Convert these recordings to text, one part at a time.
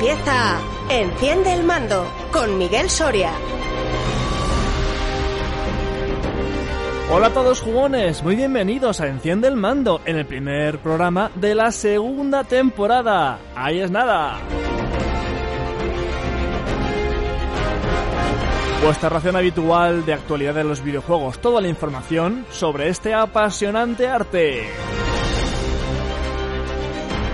Empieza Enciende el mando con Miguel Soria. Hola a todos jugones, muy bienvenidos a Enciende el Mando en el primer programa de la segunda temporada. Ahí es nada. Vuestra ración habitual de actualidad de los videojuegos, toda la información sobre este apasionante arte.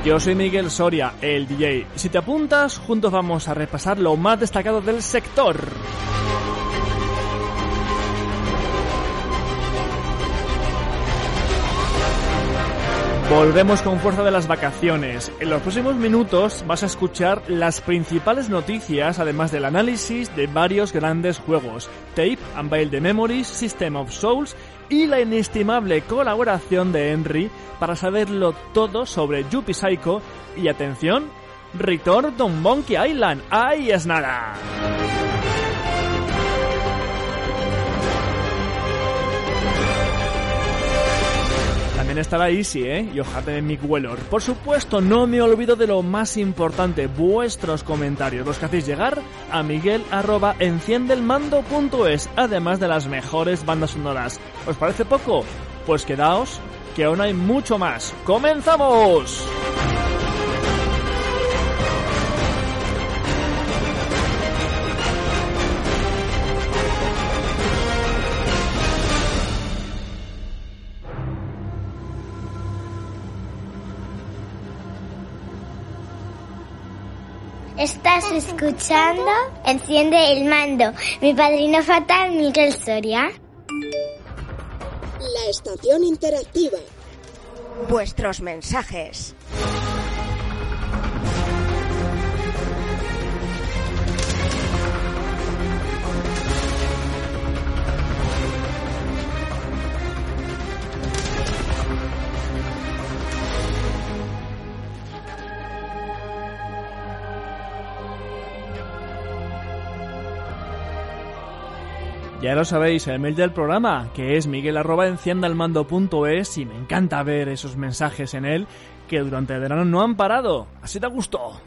Yo soy Miguel Soria, el DJ. Si te apuntas, juntos vamos a repasar lo más destacado del sector. Volvemos con fuerza de las vacaciones. En los próximos minutos vas a escuchar las principales noticias, además del análisis de varios grandes juegos, Tape, Unveil the Memories, System of Souls y la inestimable colaboración de Henry para saberlo todo sobre Yuppie Psycho y atención, Return to Monkey Island. ¡Ahí es nada! También estará Easy, ¿eh? Y ojate de Mick Wellor. Por supuesto, no me olvido de lo más importante, vuestros comentarios, los que hacéis llegar a miguel arroba enciendelmando.es, además de las mejores bandas sonoras. ¿Os parece poco? Pues quedaos, que aún hay mucho más. ¡Comenzamos! Estás escuchando Enciende el mando. Mi padrino fatal, Miguel Soria. La estación interactiva. Vuestros mensajes. Ya lo sabéis, el mail del programa, que es miguel y me encanta ver esos mensajes en él que durante el verano no han parado. Así te gustó.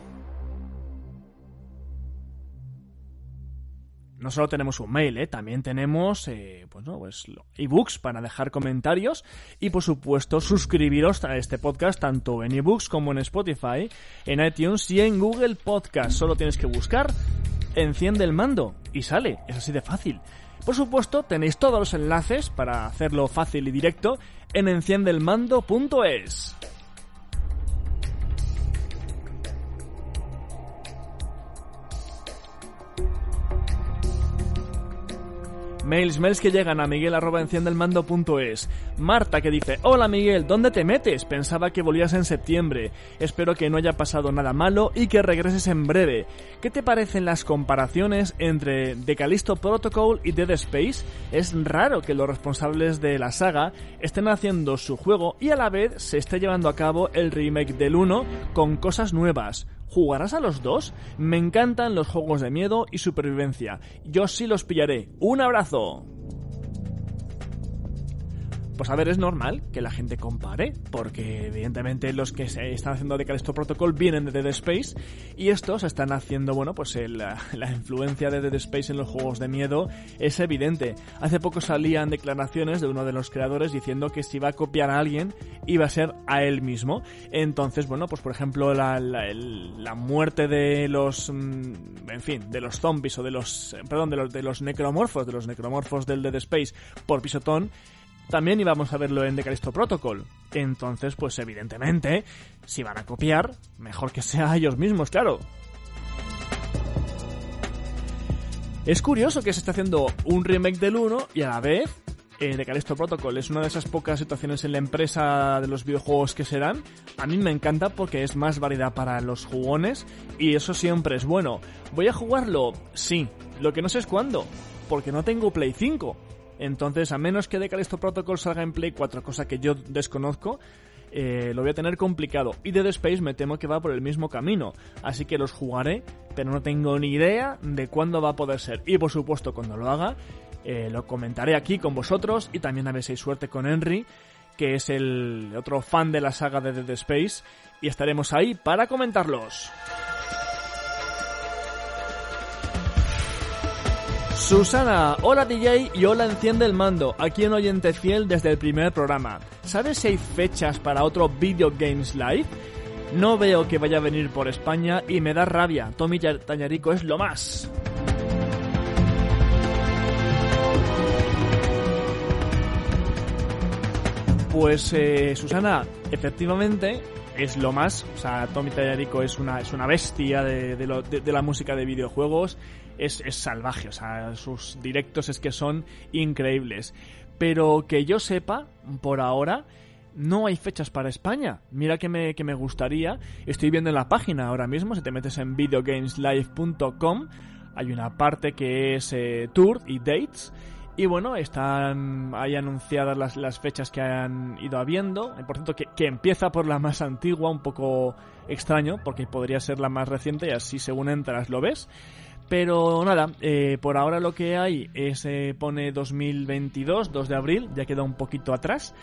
No solo tenemos un mail, ¿eh? también tenemos eh, pues no, pues, ebooks para dejar comentarios y por supuesto suscribiros a este podcast tanto en ebooks como en Spotify, en iTunes y en Google Podcast. Solo tienes que buscar Enciende el mando y sale, es así de fácil. Por supuesto, tenéis todos los enlaces para hacerlo fácil y directo en enciendelmando.es. Mails, mails que llegan a miguel arroba enciendelmando.es. Marta que dice, hola Miguel, ¿dónde te metes? Pensaba que volvías en septiembre. Espero que no haya pasado nada malo y que regreses en breve. ¿Qué te parecen las comparaciones entre The Callisto Protocol y Dead Space? Es raro que los responsables de la saga estén haciendo su juego y a la vez se esté llevando a cabo el remake del 1 con cosas nuevas. ¿Jugarás a los dos? Me encantan los juegos de miedo y supervivencia. Yo sí los pillaré. ¡Un abrazo! Pues a ver, es normal que la gente compare, porque evidentemente los que se están haciendo de Callisto Protocol vienen de Dead Space y estos están haciendo, bueno, pues la influencia de Dead Space en los juegos de miedo es evidente. Hace poco salían declaraciones de uno de los creadores diciendo que si iba a copiar a alguien iba a ser a él mismo. Entonces, bueno, pues por ejemplo la, la, muerte de los, en fin, de los zombies o de los, perdón, de los, de los necromorfos, de los necromorfos del Dead Space por pisotón, también íbamos a verlo en The Protocol. Entonces, pues evidentemente, si van a copiar, mejor que sea ellos mismos, claro. Es curioso que se esté haciendo un remake del 1 y a la vez eh, Callisto Protocol es una de esas pocas situaciones en la empresa de los videojuegos que se dan. A mí me encanta porque es más variedad para los jugones y eso siempre es bueno. ¿Voy a jugarlo? Sí. Lo que no sé es cuándo, porque no tengo Play 5. Entonces, a menos que The Callisto Protocol salga en Play 4, cosa que yo desconozco, eh, lo voy a tener complicado. Y Dead Space me temo que va por el mismo camino. Así que los jugaré, pero no tengo ni idea de cuándo va a poder ser. Y por supuesto, cuando lo haga, eh, lo comentaré aquí con vosotros y también a ver si hay suerte con Henry, que es el otro fan de la saga de Dead Space, y estaremos ahí para comentarlos. Susana, hola DJ y hola Enciende el Mando, aquí en Oyente Fiel desde el primer programa. ¿Sabes si hay fechas para otro Video Games Live? No veo que vaya a venir por España y me da rabia. Tommy Tañarico es lo más. Pues eh, Susana, efectivamente es lo más. O sea, Tommy Tallarico es una, es una bestia de, de, la música de videojuegos. Es, es salvaje, o sea, sus directos es que son increíbles. Pero que yo sepa, por ahora, no hay fechas para España. Mira que me, que me gustaría. Estoy viendo en la página ahora mismo, si te metes en videogameslive.com, hay una parte que es eh, tour y dates y bueno, están ahí anunciadas las, las fechas que han ido habiendo. Por cierto, que, que, empieza por la más antigua, un poco extraño, porque podría ser la más reciente y así según entras lo ves. Pero nada, eh, por ahora lo que hay es, eh, pone 2022, 2 de abril, ya queda un poquito atrás.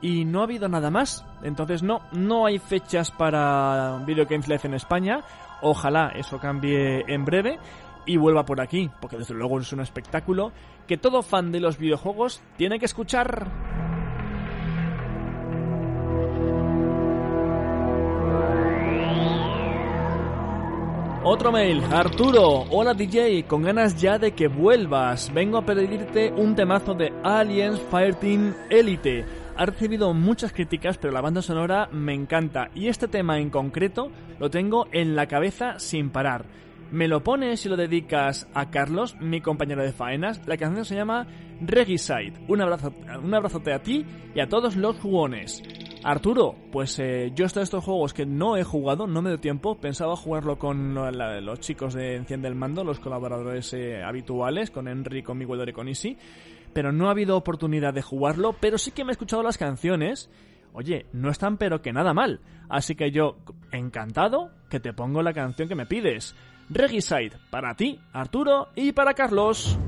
Y no ha habido nada más. Entonces no, no hay fechas para Video Games Live en España. Ojalá eso cambie en breve y vuelva por aquí, porque desde luego es un espectáculo que todo fan de los videojuegos tiene que escuchar. Otro mail, Arturo, hola DJ, con ganas ya de que vuelvas. Vengo a pedirte un temazo de Aliens Fireteam Elite. Ha recibido muchas críticas, pero la banda sonora me encanta y este tema en concreto lo tengo en la cabeza sin parar. Me lo pones y lo dedicas a Carlos, mi compañero de faenas. La canción se llama Regicide. Un, abrazo, un abrazote a ti y a todos los jugones. Arturo, pues eh, yo de estos juegos que no he jugado, no me dio tiempo. Pensaba jugarlo con los chicos de Enciende el Mando, los colaboradores eh, habituales, con Henry, con Miguel y con Easy. Pero no ha habido oportunidad de jugarlo, pero sí que me he escuchado las canciones. Oye, no están pero que nada mal. Así que yo, encantado, que te pongo la canción que me pides. Regicide, para ti, Arturo y para Carlos.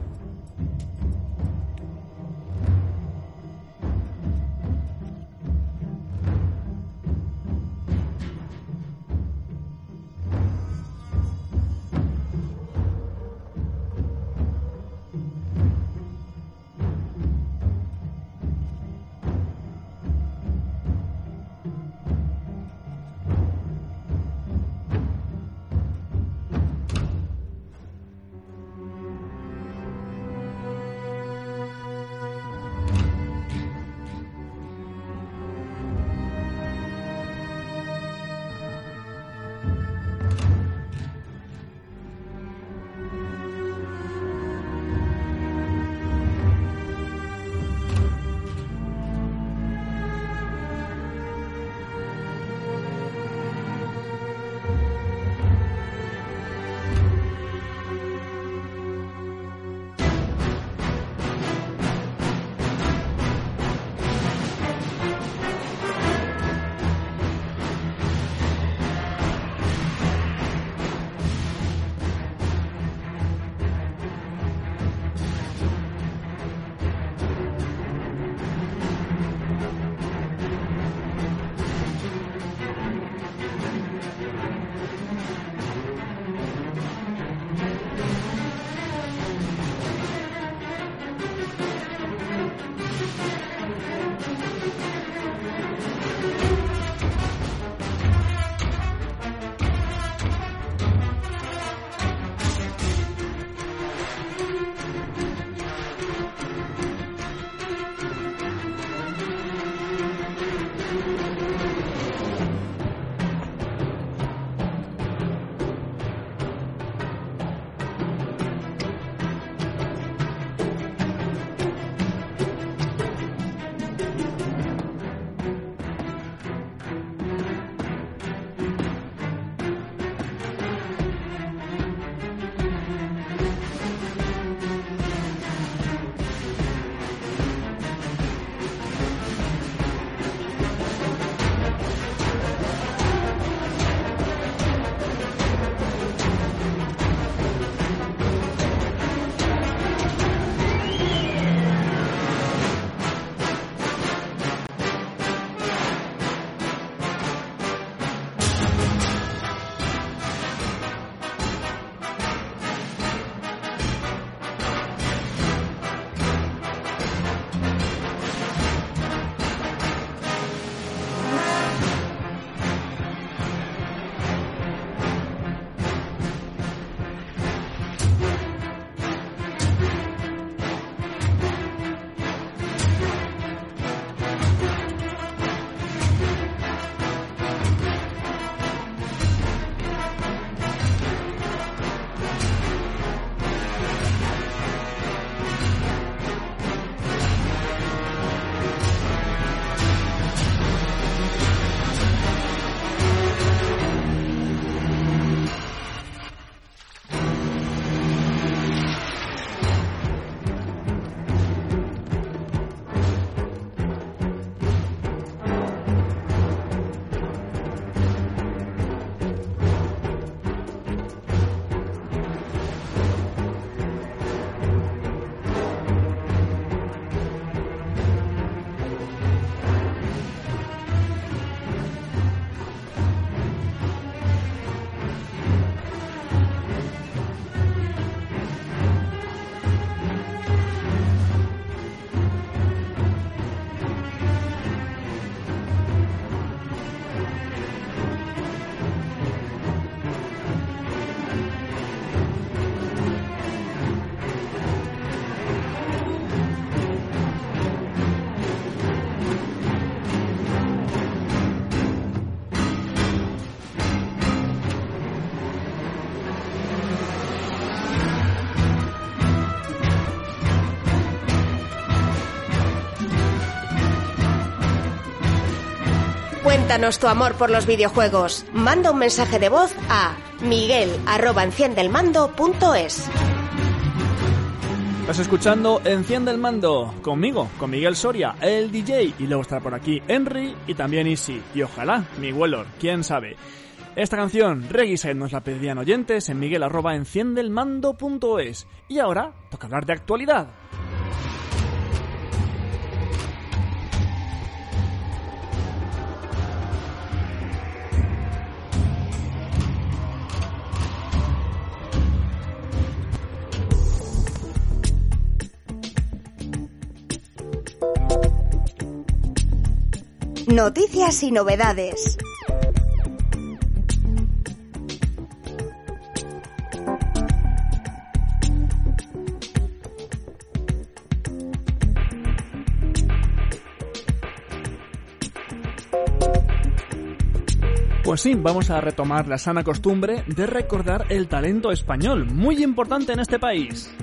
Cuéntanos tu amor por los videojuegos. Manda un mensaje de voz a miguel@enciendelmando.es. Estás escuchando Enciende el Mando conmigo, con Miguel Soria, el DJ, y luego estará por aquí Henry y también Easy, y ojalá mi Wellor, quién sabe. Esta canción, Reggae nos la pedían oyentes en miguel arroba enciendelmando.es. Y ahora toca hablar de actualidad. Noticias y novedades. Pues sí, vamos a retomar la sana costumbre de recordar el talento español, muy importante en este país.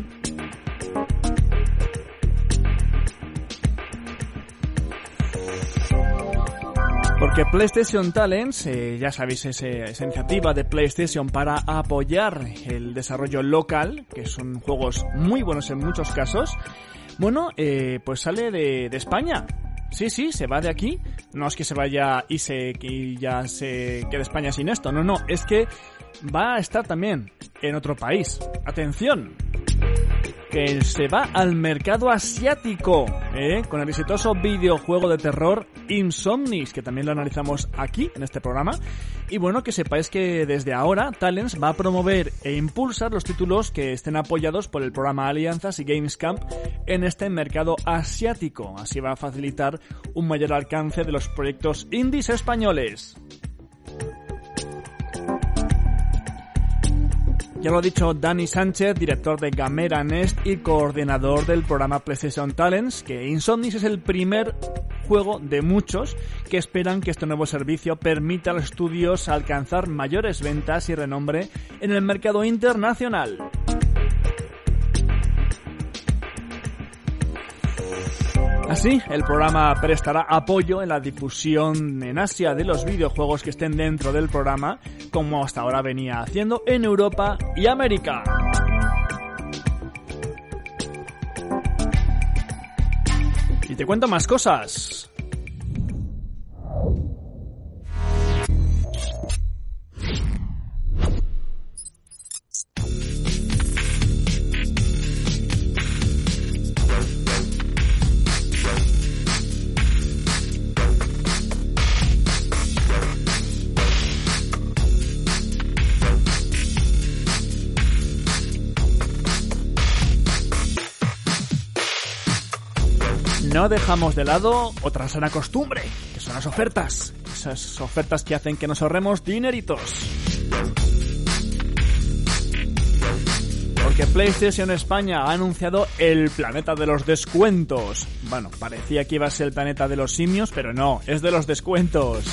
Porque PlayStation Talents, eh, ya sabéis, esa iniciativa de PlayStation para apoyar el desarrollo local, que son juegos muy buenos en muchos casos, bueno, eh, pues sale de, España. Sí, sí, se va de aquí. No es que se vaya y, se, y ya se quede España sin esto, no, no, es que va a estar también en otro país. Atención, que se va al mercado asiático, ¿eh? con el exitoso videojuego de terror Insomnis, que también lo analizamos aquí en este programa. Y bueno, que sepáis que desde ahora Talents va a promover e impulsar los títulos que estén apoyados por el programa Alianzas y Games Camp en este mercado asiático. Así va a facilitar un mayor alcance de los proyectos indies españoles. Ya lo ha dicho Dani Sánchez, director de Gamera Nest y coordinador del programa PlayStation Talents, que Insomnis es el primer juego de muchos que esperan que este nuevo servicio permita a los estudios alcanzar mayores ventas y renombre en el mercado internacional. Así, el programa prestará apoyo en la difusión en Asia de los videojuegos que estén dentro del programa, como hasta ahora venía haciendo en Europa y América. Y te cuento más cosas. No dejamos de lado otra sana costumbre, que son las ofertas. Esas ofertas que hacen que nos ahorremos dineritos. Porque PlayStation España ha anunciado el planeta de los descuentos. Bueno, parecía que iba a ser el planeta de los simios, pero no, es de los descuentos.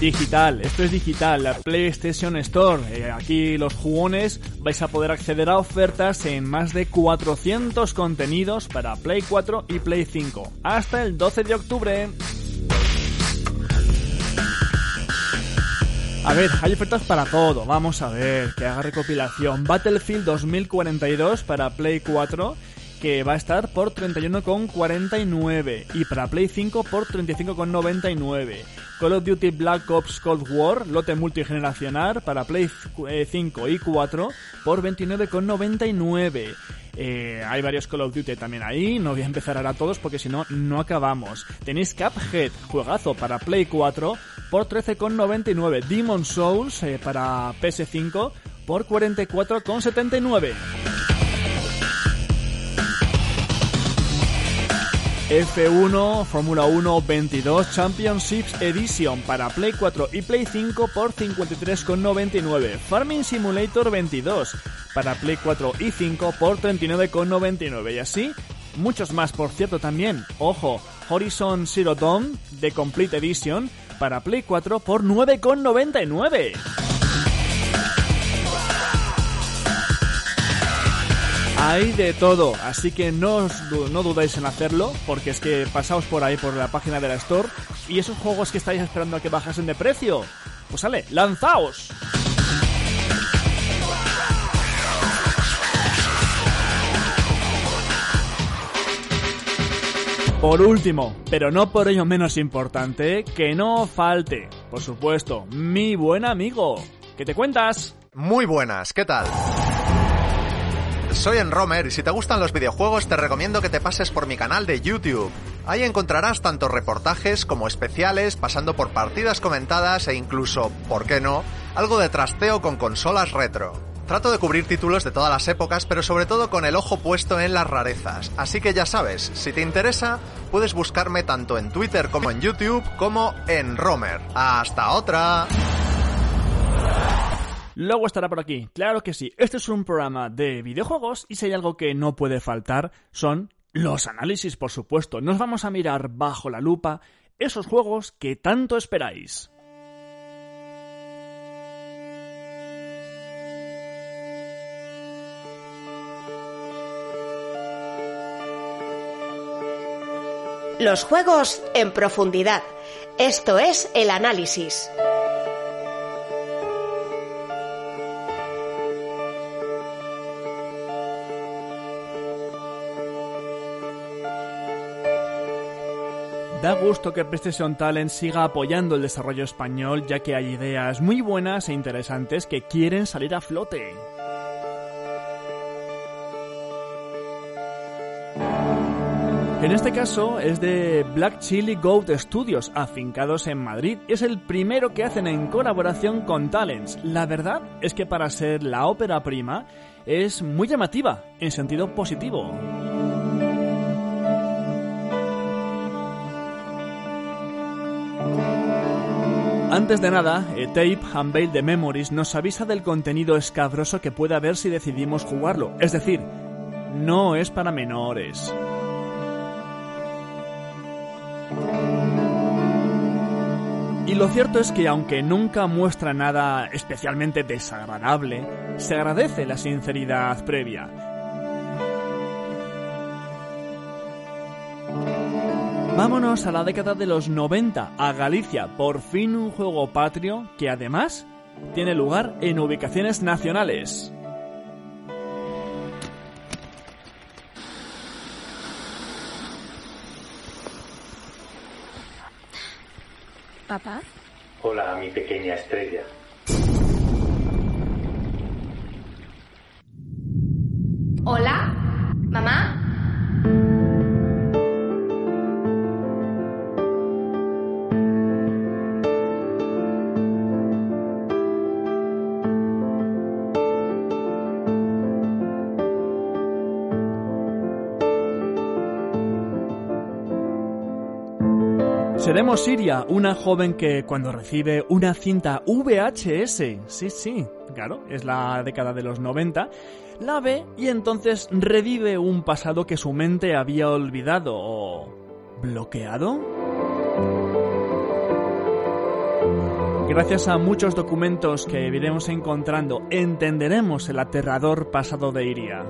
Digital, esto es digital, la PlayStation Store. Eh, aquí los jugones vais a poder acceder a ofertas en más de 400 contenidos para Play 4 y Play 5 hasta el 12 de octubre. A ver, hay ofertas para todo. Vamos a ver, que haga recopilación. Battlefield 2042 para Play 4 que va a estar por 31,49 y para Play 5 por 35,99. Call of Duty Black Ops Cold War, lote multigeneracional para Play 5 y 4 por 29,99. Eh, hay varios Call of Duty también ahí, no voy a empezar ahora todos porque si no, no acabamos. Tenéis Cuphead, juegazo para Play 4 por 13,99. Demon Souls eh, para PS5 por 44,79. F1 Fórmula 1 22 Championships Edition para Play 4 y Play 5 por 53,99. Farming Simulator 22 para Play 4 y 5 por 39,99. Y así, muchos más, por cierto, también. Ojo, Horizon Zero Dawn de Complete Edition para Play 4 por 9,99. Hay de todo, así que no, no dudéis en hacerlo, porque es que pasaos por ahí por la página de la Store y esos juegos que estáis esperando a que bajasen de precio, pues sale, lanzaos. Por último, pero no por ello menos importante, que no falte, por supuesto, mi buen amigo. ¿Qué te cuentas? Muy buenas, ¿qué tal? Soy Enromer y si te gustan los videojuegos te recomiendo que te pases por mi canal de YouTube. Ahí encontrarás tanto reportajes como especiales, pasando por partidas comentadas e incluso, ¿por qué no?, algo de trasteo con consolas retro. Trato de cubrir títulos de todas las épocas, pero sobre todo con el ojo puesto en las rarezas. Así que ya sabes, si te interesa, puedes buscarme tanto en Twitter como en YouTube como en Romer. ¡Hasta otra! Luego estará por aquí, claro que sí. Este es un programa de videojuegos y si hay algo que no puede faltar son los análisis, por supuesto. Nos vamos a mirar bajo la lupa esos juegos que tanto esperáis. Los juegos en profundidad. Esto es el análisis. Da gusto que PlayStation Talent siga apoyando el desarrollo español ya que hay ideas muy buenas e interesantes que quieren salir a flote. En este caso es de Black Chili Goat Studios, afincados en Madrid. Es el primero que hacen en colaboración con Talents. La verdad es que para ser la ópera prima es muy llamativa, en sentido positivo. Antes de nada, eh, Tape Unveil the Memories nos avisa del contenido escabroso que puede haber si decidimos jugarlo. Es decir, no es para menores. Y lo cierto es que aunque nunca muestra nada especialmente desagradable, se agradece la sinceridad previa. Vámonos a la década de los 90, a Galicia, por fin un juego patrio que además tiene lugar en ubicaciones nacionales. ¿Papá? Hola, mi pequeña estrella. ¿Hola? Seremos Siria, una joven que cuando recibe una cinta VHS, sí, sí, claro, es la década de los 90, la ve y entonces revive un pasado que su mente había olvidado o bloqueado. Gracias a muchos documentos que iremos encontrando, entenderemos el aterrador pasado de Iria.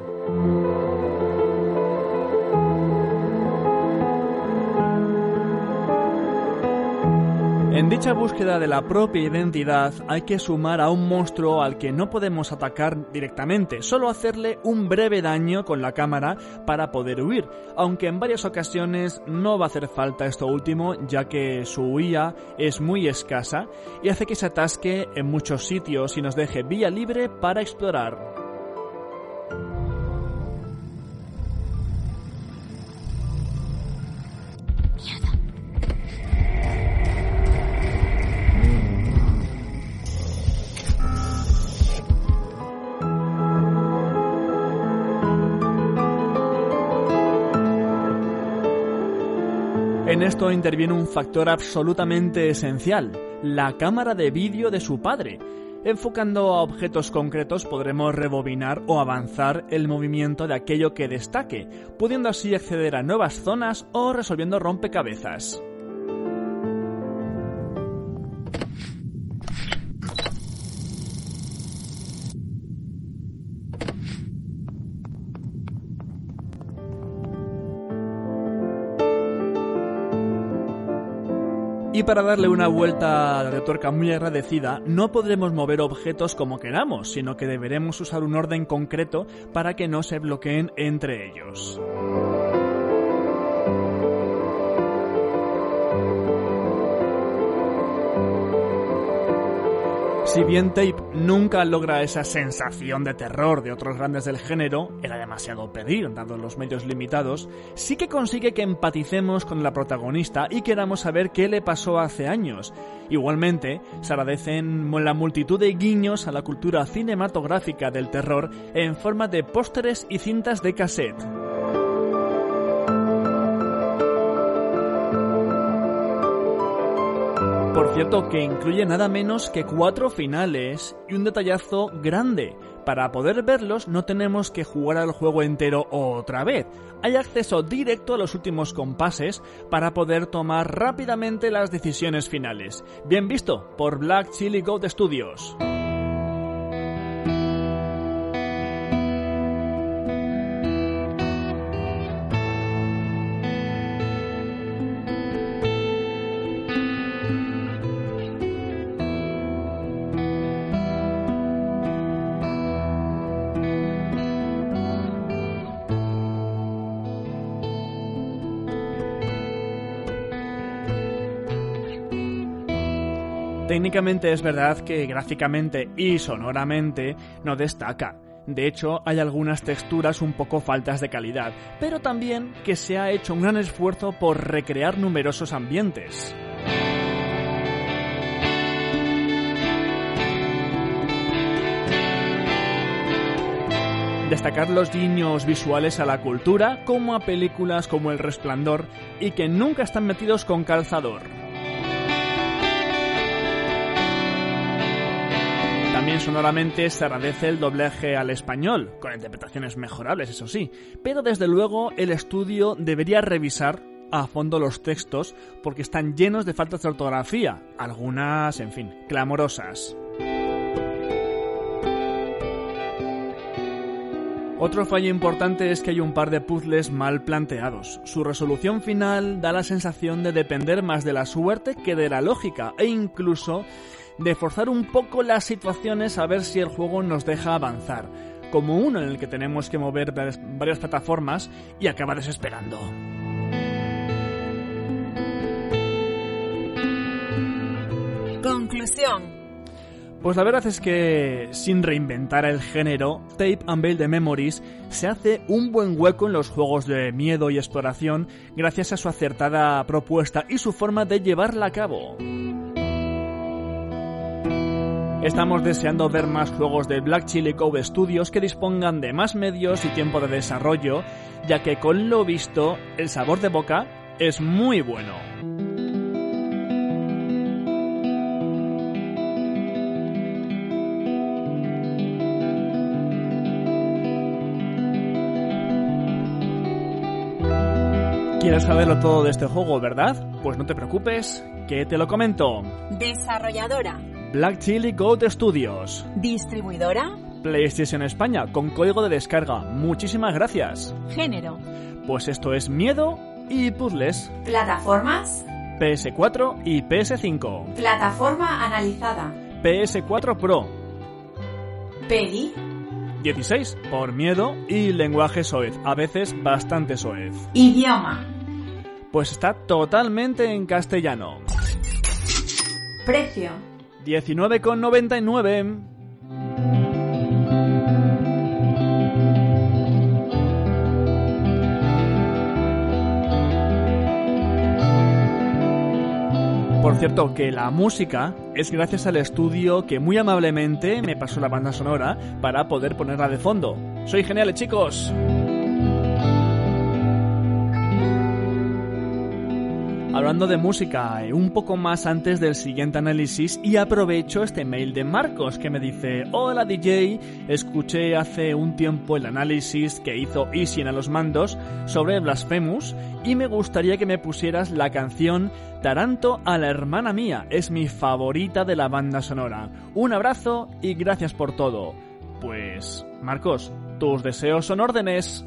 En dicha búsqueda de la propia identidad hay que sumar a un monstruo al que no podemos atacar directamente, solo hacerle un breve daño con la cámara para poder huir, aunque en varias ocasiones no va a hacer falta esto último ya que su huida es muy escasa y hace que se atasque en muchos sitios y nos deje vía libre para explorar. En esto interviene un factor absolutamente esencial, la cámara de vídeo de su padre. Enfocando a objetos concretos podremos rebobinar o avanzar el movimiento de aquello que destaque, pudiendo así acceder a nuevas zonas o resolviendo rompecabezas. Y para darle una vuelta de tuerca muy agradecida, no podremos mover objetos como queramos, sino que deberemos usar un orden concreto para que no se bloqueen entre ellos. Si bien Tape nunca logra esa sensación de terror de otros grandes del género, era demasiado pedir, dado los medios limitados, sí que consigue que empaticemos con la protagonista y queramos saber qué le pasó hace años. Igualmente, se agradecen la multitud de guiños a la cultura cinematográfica del terror en forma de pósteres y cintas de cassette. Por cierto, que incluye nada menos que cuatro finales y un detallazo grande. Para poder verlos no tenemos que jugar al juego entero otra vez. Hay acceso directo a los últimos compases para poder tomar rápidamente las decisiones finales. Bien visto por Black Chili Goat Studios. Técnicamente es verdad que gráficamente y sonoramente no destaca. De hecho, hay algunas texturas un poco faltas de calidad, pero también que se ha hecho un gran esfuerzo por recrear numerosos ambientes. Destacar los guiños visuales a la cultura, como a películas como El Resplandor, y que nunca están metidos con calzador. También sonoramente se agradece el doblaje al español, con interpretaciones mejorables, eso sí, pero desde luego el estudio debería revisar a fondo los textos porque están llenos de faltas de ortografía, algunas, en fin, clamorosas. Otro fallo importante es que hay un par de puzzles mal planteados. Su resolución final da la sensación de depender más de la suerte que de la lógica e incluso de forzar un poco las situaciones a ver si el juego nos deja avanzar, como uno en el que tenemos que mover varias plataformas y acaba desesperando. Conclusión. Pues la verdad es que, sin reinventar el género, Tape and Veil de Memories se hace un buen hueco en los juegos de miedo y exploración gracias a su acertada propuesta y su forma de llevarla a cabo. Estamos deseando ver más juegos de Black Chili Cove Studios que dispongan de más medios y tiempo de desarrollo, ya que con lo visto, el sabor de boca es muy bueno. ¿Quieres saberlo todo de este juego, verdad? Pues no te preocupes, que te lo comento. Desarrolladora Black Chili Goat Studios. Distribuidora. PlayStation España con código de descarga. Muchísimas gracias. Género. Pues esto es miedo y puzzles. Plataformas. PS4 y PS5. Plataforma analizada. PS4 Pro. Peli. 16 por miedo y lenguaje soez, a veces bastante soez. Idioma. Pues está totalmente en castellano. Precio. 19,99. Por cierto, que la música es gracias al estudio que muy amablemente me pasó la banda sonora para poder ponerla de fondo. Soy genial, chicos. Hablando de música, eh, un poco más antes del siguiente análisis y aprovecho este mail de Marcos que me dice, hola DJ, escuché hace un tiempo el análisis que hizo Isin a los mandos sobre Blasphemous y me gustaría que me pusieras la canción Taranto a la hermana mía, es mi favorita de la banda sonora. Un abrazo y gracias por todo. Pues, Marcos, tus deseos son órdenes.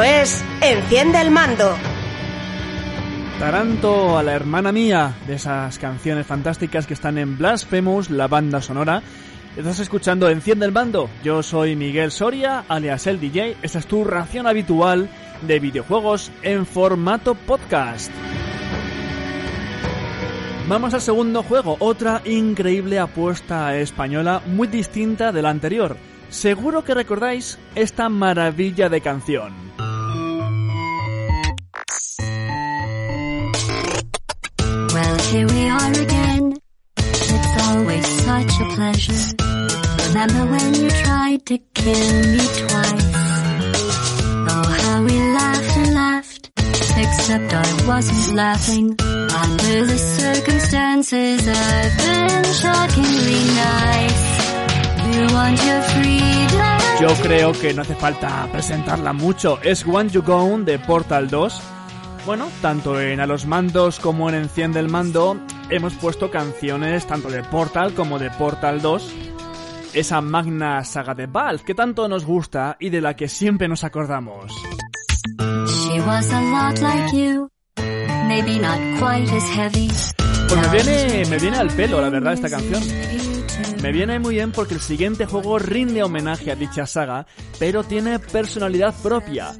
Es Enciende el mando. Taranto a la hermana mía de esas canciones fantásticas que están en Blasphemous, la banda sonora. Estás escuchando Enciende el mando. Yo soy Miguel Soria, alias el DJ. Esta es tu ración habitual de videojuegos en formato podcast. Vamos al segundo juego, otra increíble apuesta española muy distinta de la anterior. Seguro que recordáis esta maravilla de canción. Here we are again. It's always such a pleasure. Remember when you tried to kill me twice? Oh, how we laughed and laughed. Except I wasn't laughing. Under the circumstances, I've been shockingly nice. You want your freedom. Yo creo que no hace falta presentarla mucho. Es One You Gone de Portal 2. Bueno, tanto en A los Mandos como en Enciende el Mando hemos puesto canciones tanto de Portal como de Portal 2. Esa magna saga de Valve que tanto nos gusta y de la que siempre nos acordamos. She was a lot like you. Maybe not quite as heavy. Pues me viene, me viene al pelo, la verdad, esta canción. Me viene muy bien porque el siguiente juego rinde homenaje a dicha saga, pero tiene personalidad propia.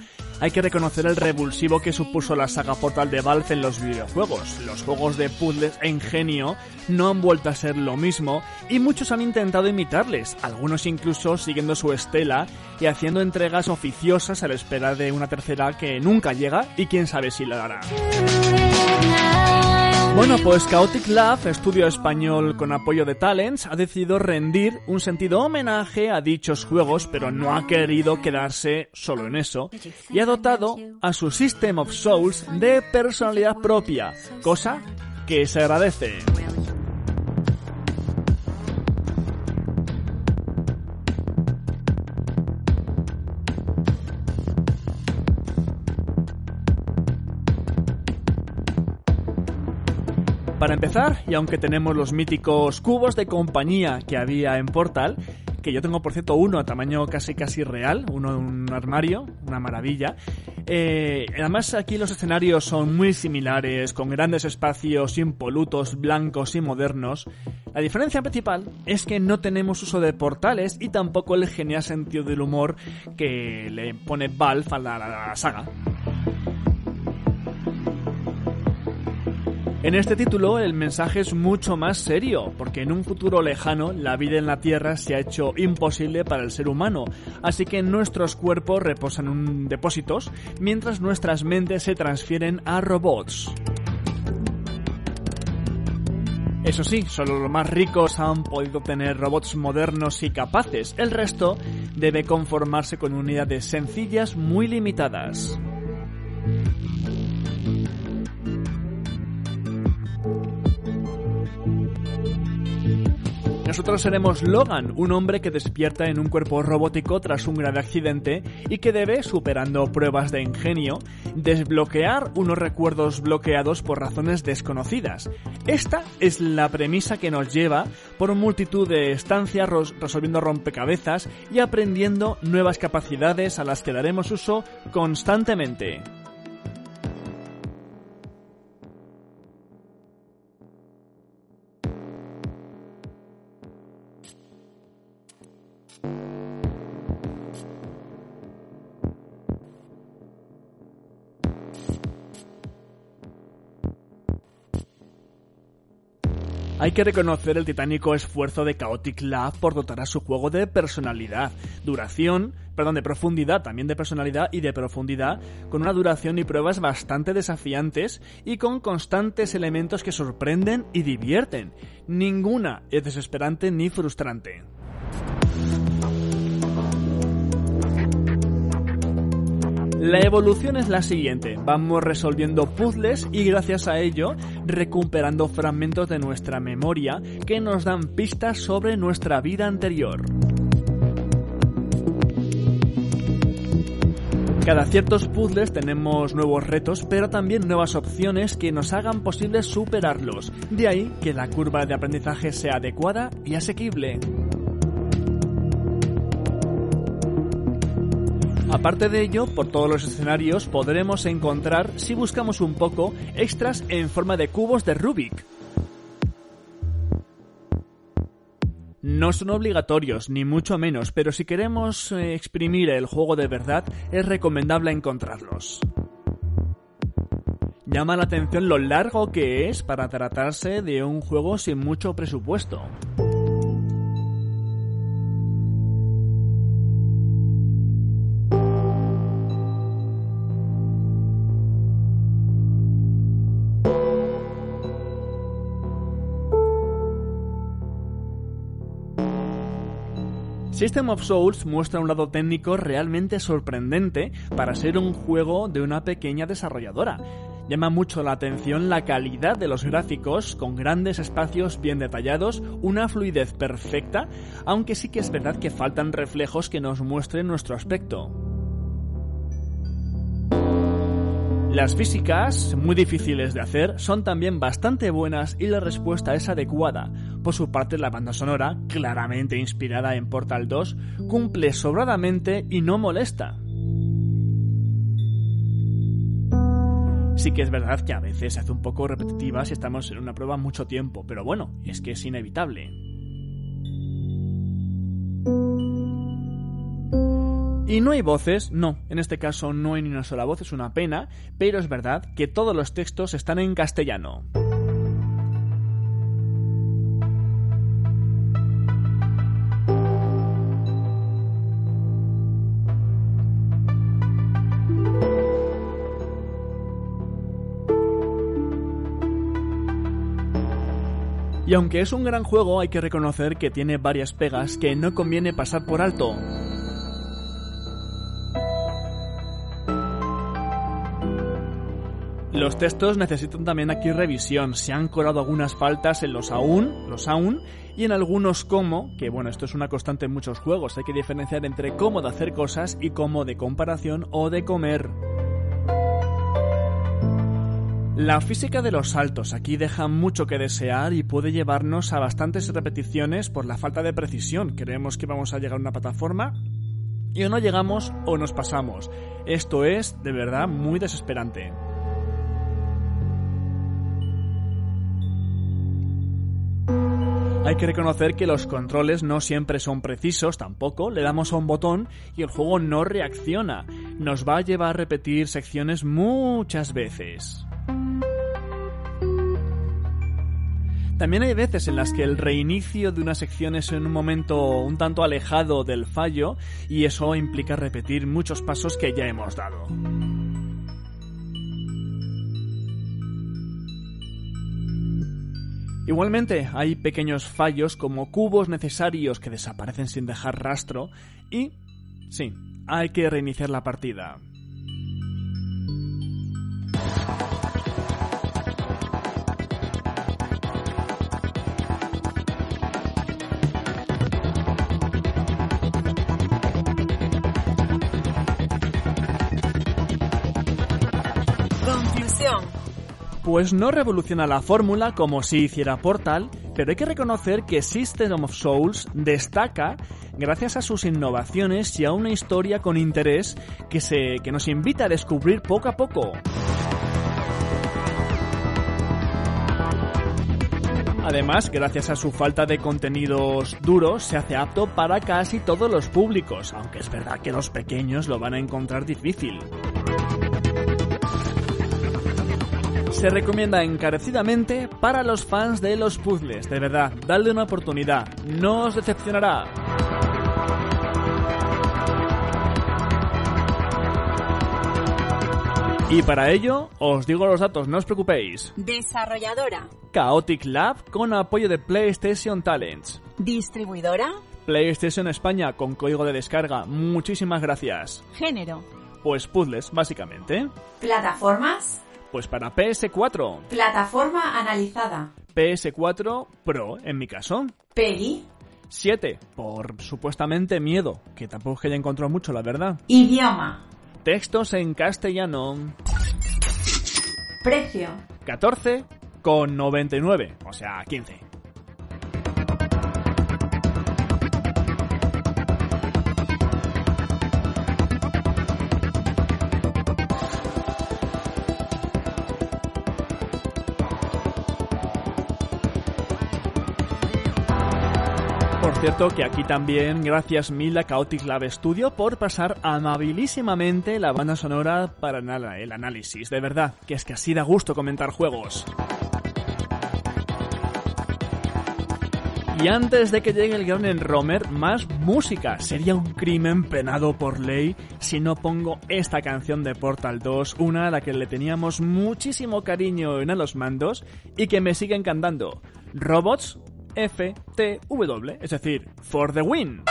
Hay que reconocer el revulsivo que supuso la saga Portal de Valve en los videojuegos. Los juegos de puzzles e ingenio no han vuelto a ser lo mismo y muchos han intentado imitarles, algunos incluso siguiendo su estela y haciendo entregas oficiosas a la espera de una tercera que nunca llega y quién sabe si la dará. Bueno, pues Chaotic Love, estudio español con apoyo de Talents, ha decidido rendir un sentido homenaje a dichos juegos, pero no ha querido quedarse solo en eso, y ha dotado a su System of Souls de personalidad propia, cosa que se agradece. Para empezar, y aunque tenemos los míticos cubos de compañía que había en Portal, que yo tengo por cierto uno a tamaño casi casi real, uno en un armario, una maravilla. Eh, además aquí los escenarios son muy similares, con grandes espacios impolutos, blancos y modernos. La diferencia principal es que no tenemos uso de portales y tampoco el genial sentido del humor que le pone Valve a la, a la saga. En este título el mensaje es mucho más serio, porque en un futuro lejano la vida en la Tierra se ha hecho imposible para el ser humano, así que nuestros cuerpos reposan en depósitos, mientras nuestras mentes se transfieren a robots. Eso sí, solo los más ricos han podido tener robots modernos y capaces, el resto debe conformarse con unidades sencillas muy limitadas. Nosotros seremos Logan, un hombre que despierta en un cuerpo robótico tras un grave accidente y que debe, superando pruebas de ingenio, desbloquear unos recuerdos bloqueados por razones desconocidas. Esta es la premisa que nos lleva por multitud de estancias resolviendo rompecabezas y aprendiendo nuevas capacidades a las que daremos uso constantemente. Hay que reconocer el titánico esfuerzo de Chaotic Love por dotar a su juego de personalidad, duración, perdón, de profundidad, también de personalidad y de profundidad, con una duración y pruebas bastante desafiantes y con constantes elementos que sorprenden y divierten. Ninguna es desesperante ni frustrante. La evolución es la siguiente, vamos resolviendo puzzles y gracias a ello recuperando fragmentos de nuestra memoria que nos dan pistas sobre nuestra vida anterior. Cada ciertos puzzles tenemos nuevos retos, pero también nuevas opciones que nos hagan posible superarlos. De ahí que la curva de aprendizaje sea adecuada y asequible. Aparte de ello, por todos los escenarios podremos encontrar, si buscamos un poco, extras en forma de cubos de Rubik. No son obligatorios, ni mucho menos, pero si queremos eh, exprimir el juego de verdad, es recomendable encontrarlos. Llama la atención lo largo que es para tratarse de un juego sin mucho presupuesto. System of Souls muestra un lado técnico realmente sorprendente para ser un juego de una pequeña desarrolladora. Llama mucho la atención la calidad de los gráficos, con grandes espacios bien detallados, una fluidez perfecta, aunque sí que es verdad que faltan reflejos que nos muestren nuestro aspecto. Las físicas, muy difíciles de hacer, son también bastante buenas y la respuesta es adecuada. Por su parte, la banda sonora, claramente inspirada en Portal 2, cumple sobradamente y no molesta. Sí que es verdad que a veces se hace un poco repetitiva si estamos en una prueba mucho tiempo, pero bueno, es que es inevitable. Y no hay voces, no, en este caso no hay ni una sola voz, es una pena, pero es verdad que todos los textos están en castellano. Y aunque es un gran juego, hay que reconocer que tiene varias pegas que no conviene pasar por alto. Los textos necesitan también aquí revisión. Se han colado algunas faltas en los aún, los aún, y en algunos como, que bueno, esto es una constante en muchos juegos. Hay que diferenciar entre cómo de hacer cosas y cómo de comparación o de comer. La física de los saltos aquí deja mucho que desear y puede llevarnos a bastantes repeticiones por la falta de precisión. Creemos que vamos a llegar a una plataforma y o no llegamos o nos pasamos. Esto es de verdad muy desesperante. Hay que reconocer que los controles no siempre son precisos tampoco, le damos a un botón y el juego no reacciona. Nos va a llevar a repetir secciones muchas veces. También hay veces en las que el reinicio de una sección es en un momento un tanto alejado del fallo y eso implica repetir muchos pasos que ya hemos dado. Igualmente hay pequeños fallos como cubos necesarios que desaparecen sin dejar rastro y, sí, hay que reiniciar la partida. Pues no revoluciona la fórmula como si hiciera Portal, pero hay que reconocer que System of Souls destaca gracias a sus innovaciones y a una historia con interés que, se, que nos invita a descubrir poco a poco. Además, gracias a su falta de contenidos duros, se hace apto para casi todos los públicos, aunque es verdad que los pequeños lo van a encontrar difícil. Se recomienda encarecidamente para los fans de los puzzles. De verdad, dadle una oportunidad. No os decepcionará. Y para ello, os digo los datos, no os preocupéis. Desarrolladora. Chaotic Lab con apoyo de PlayStation Talents. Distribuidora. PlayStation España con código de descarga. Muchísimas gracias. Género. Pues puzzles, básicamente. Plataformas. Pues para PS4. Plataforma analizada. PS4 Pro, en mi caso. Peli. 7, por supuestamente miedo, que tampoco es que haya encontrado mucho, la verdad. Idioma. Textos en castellano. Precio. 14 con 99, o sea, 15. Cierto, que aquí también, gracias mil a Chaotic Lab Studio por pasar amabilísimamente la banda sonora para el análisis. De verdad, que es que así da gusto comentar juegos. Y antes de que llegue el gran Enromer, más música. Sería un crimen penado por ley si no pongo esta canción de Portal 2, una a la que le teníamos muchísimo cariño en a los mandos y que me sigue encantando. Robots FTW, es decir, For the Win.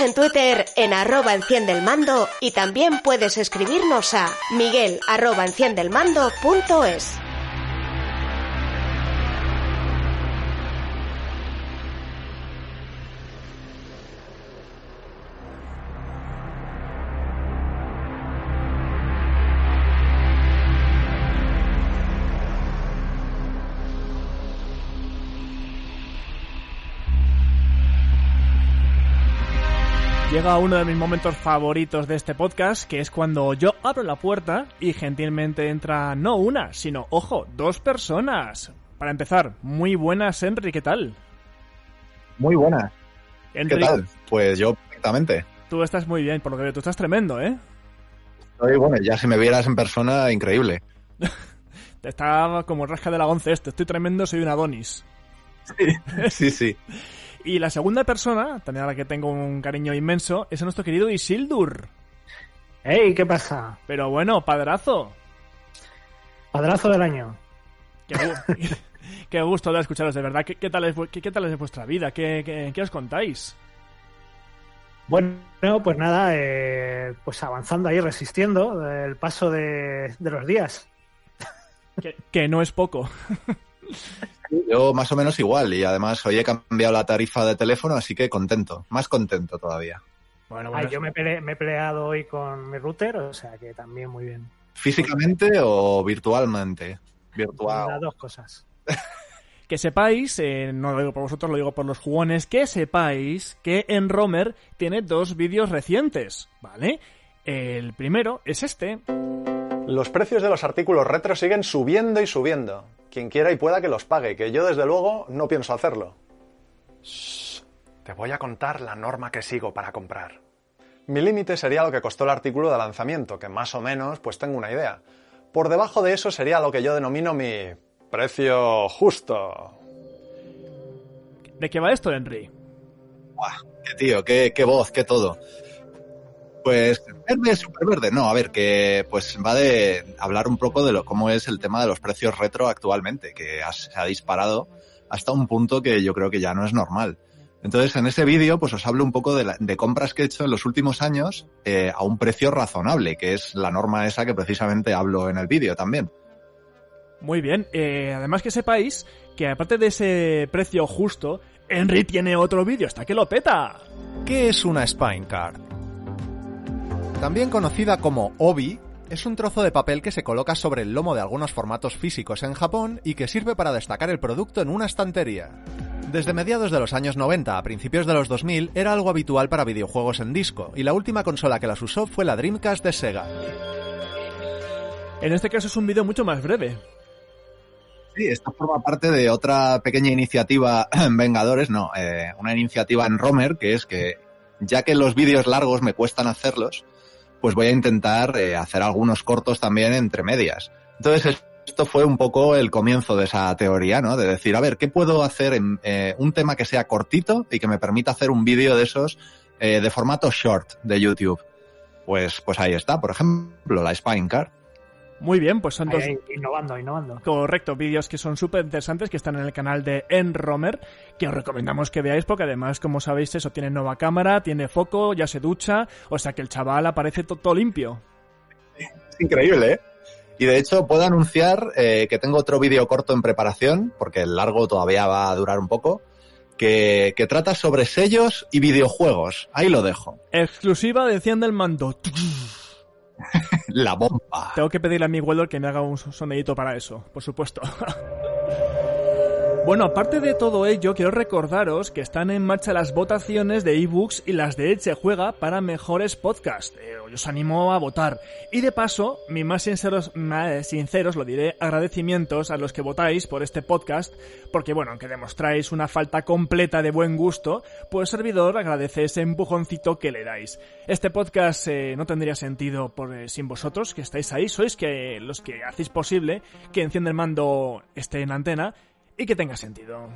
En Twitter en arroba enciende el mando y también puedes escribirnos a miguel arroba llega uno de mis momentos favoritos de este podcast, que es cuando yo abro la puerta y gentilmente entra no una, sino, ojo, dos personas. Para empezar, muy buenas, Henry, ¿qué tal? Muy buenas. ¿Qué tal? Pues yo perfectamente. Tú estás muy bien, por lo que veo, tú estás tremendo, ¿eh? Estoy, bueno, ya si me vieras en persona, increíble. Te está como rasca de la once este, estoy tremendo, soy un Adonis. sí. sí. Y la segunda persona, también a la que tengo un cariño inmenso, es a nuestro querido Isildur. ¡Ey! ¿Qué pasa? Pero bueno, padrazo. Padrazo del año. Qué, gusto de escucharos, de verdad. ¿Qué, tal, es, qué, tal es vuestra vida? ¿Qué, os contáis? Bueno, pues nada, eh, pues avanzando ahí, resistiendo el paso de, los días. Que, no es poco. Yo más o menos igual y además hoy he cambiado la tarifa de teléfono, así que contento, más contento todavía. Bueno, bueno yo me he, peleado hoy con mi router, o sea que también muy bien. ¿Físicamente o virtualmente? Virtual. Las dos cosas. que sepáis, eh, no lo digo por vosotros, lo digo por los jugones, que sepáis que en Romer tiene dos vídeos recientes, ¿vale? El primero es este. Los precios de los artículos retro siguen subiendo y subiendo. Quien quiera y pueda que los pague, que yo desde luego no pienso hacerlo. te voy a contar la norma que sigo para comprar. Mi límite sería lo que costó el artículo de lanzamiento, que más o menos pues tengo una idea. Por debajo de eso sería lo que yo denomino mi Precio justo. ¿De qué va esto, Henry? Buah, qué tío, qué, qué voz, qué todo. Pues verde, súper verde. No, a ver, que pues va de hablar un poco de lo, cómo es el tema de los precios retro actualmente, que se ha disparado hasta un punto que yo creo que ya no es normal. Entonces, en ese vídeo, pues os hablo un poco de, de, compras que he hecho en los últimos años eh, a un precio razonable, que es la norma esa que precisamente hablo en el vídeo también. Muy bien. Eh, además que sepáis que aparte de ese precio justo, Henry tiene otro vídeo hasta que lo peta. ¿Qué es una Spine Card? También conocida como Obi, es un trozo de papel que se coloca sobre el lomo de algunos formatos físicos en Japón y que sirve para destacar el producto en una estantería. Desde mediados de los años 90 a principios de los 2000 era algo habitual para videojuegos en disco, y la última consola que las usó fue la Dreamcast de Sega. En este caso es un vídeo mucho más breve, Sí, esto forma parte de otra pequeña iniciativa en Vengadores, no, eh, una iniciativa en Romer, que es que ya que los vídeos largos me cuestan hacerlos, pues voy a intentar eh, hacer algunos cortos también entre medias. Entonces esto fue un poco el comienzo de esa teoría, ¿no? De decir, a ver, ¿qué puedo hacer en eh, un tema que sea cortito y que me permita hacer un vídeo de esos de formato short de YouTube? Pues, pues ahí está, por ejemplo, la Spine Card. Muy bien, pues son dos... innovando, innovando. Correcto, vídeos que son súper interesantes, que están en el canal de Enromer, que os recomendamos que veáis porque además, como sabéis, eso tiene nueva cámara, tiene foco, ya se ducha, o sea que el chaval aparece todo limpio. Es increíble, ¿eh? Y de hecho puedo anunciar eh, que tengo otro vídeo corto en preparación, porque el largo todavía va a durar un poco, que, que trata sobre sellos y videojuegos. Ahí lo dejo. Exclusiva de Enciende el Mando. la bomba. Tengo que pedirle a mi Weller que me haga un sonidito para eso, por supuesto. Bueno, aparte de todo ello, quiero recordaros que están en marcha las votaciones de ebooks y las de Eche Juega para mejores podcasts. Eh, os animo a votar. Y de paso, mis más sinceros, más sinceros, lo diré, agradecimientos a los que votáis por este podcast, porque bueno, aunque demostráis una falta completa de buen gusto, pues servidor agradece ese empujoncito que le dais. Este podcast eh, no tendría sentido por, eh, sin vosotros, que estáis ahí, sois que los que hacéis posible que enciende el mando esté en antena y que tenga sentido.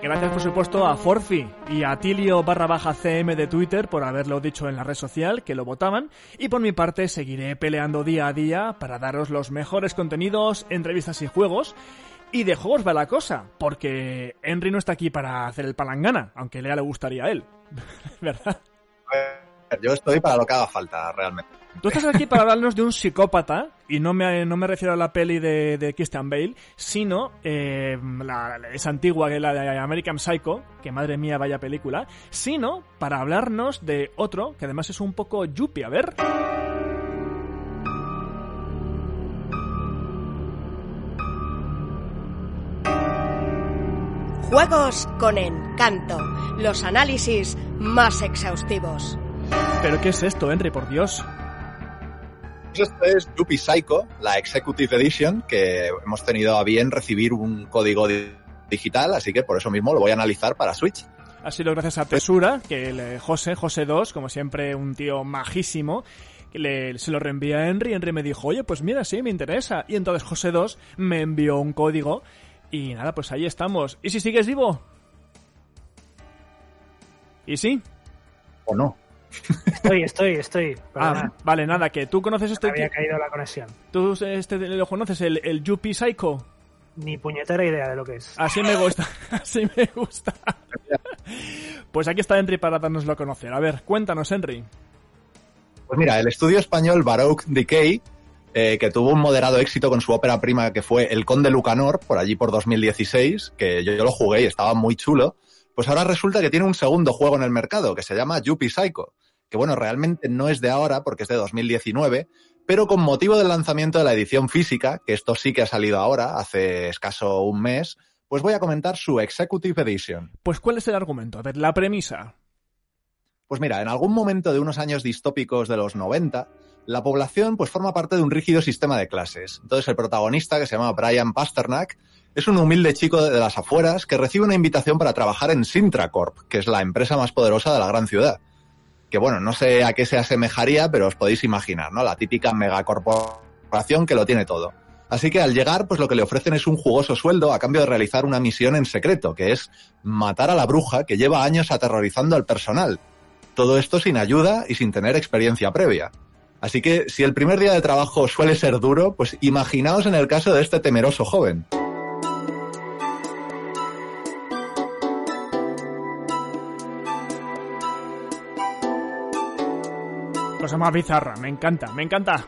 Gracias por supuesto a Forfi y a Tilio barra baja CM de Twitter por haberlo dicho en la red social, que lo votaban, y por mi parte seguiré peleando día a día para daros los mejores contenidos, entrevistas y juegos, y de juegos va la cosa, porque Henry no está aquí para hacer el palangana, aunque Lea le gustaría a él, ¿verdad? Yo estoy para lo que haga falta, realmente. Tú estás aquí para hablarnos de un psicópata, y no me, no me refiero a la peli de, de Christian Bale, sino eh, la, esa antigua, la de American Psycho, que madre mía vaya película, sino para hablarnos de otro, que además es un poco yuppie, a ver... Juegos con encanto. Los análisis más exhaustivos. ¿Pero qué es esto, Henry, por Dios? Esto es Yuppie Psycho, la Executive Edition, que hemos tenido a bien recibir un código digital, así que por eso mismo lo voy a analizar para Switch. Ha sido gracias a Tesura, que el José, José 2, como siempre un tío majísimo, le, se lo reenvía a Henry. Henry me dijo, oye, pues mira, sí, me interesa. Y entonces José 2 me envió un código Y nada, pues ahí estamos. ¿Y si sigues vivo? ¿Y sí? ¿O no? Estoy, estoy, estoy. Ah, vale, nada, que tú conoces este... había caído la conexión. ¿Tú este lo conoces, el, el Yuppie Psycho? Ni puñetera idea de lo que es. Así me gusta, así me gusta. Pues aquí está Henry para darnoslo a conocer. A ver, cuéntanos, Henry. Pues mira, el estudio español Baroque Decay, eh, que tuvo un moderado éxito con su ópera prima que fue El Conde Lucanor, por allí por 2016, que yo, yo lo jugué y estaba muy chulo, pues ahora resulta que tiene un segundo juego en el mercado que se llama Yuppie Psycho, que bueno, realmente no es de ahora porque es de 2019, pero con motivo del lanzamiento de la edición física, que esto sí que ha salido ahora, hace escaso un mes, pues voy a comentar su Executive Edition. Pues ¿cuál es el argumento? A ver, la premisa. Pues mira, en algún momento de unos años distópicos de los 90, la población pues forma parte de un rígido sistema de clases. Entonces el protagonista, que se llama Brian Pasternak, es un humilde chico de las afueras que recibe una invitación para trabajar en Sintracorp, que es la empresa más poderosa de la gran ciudad que bueno, no sé a qué se asemejaría, pero os podéis imaginar, ¿no? La típica megacorporación que lo tiene todo. Así que al llegar, pues lo que le ofrecen es un jugoso sueldo a cambio de realizar una misión en secreto, que es matar a la bruja que lleva años aterrorizando al personal. Todo esto sin ayuda y sin tener experiencia previa. Así que si el primer día de trabajo suele ser duro, pues imaginaos en el caso de este temeroso joven. Cosa más bizarra, me encanta, me encanta.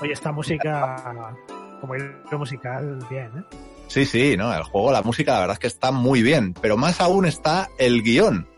Oye, esta música, como hilo musical, bien, ¿eh? Sí, sí, no, el juego, la música, la verdad es que está muy bien, pero más aún está el guion,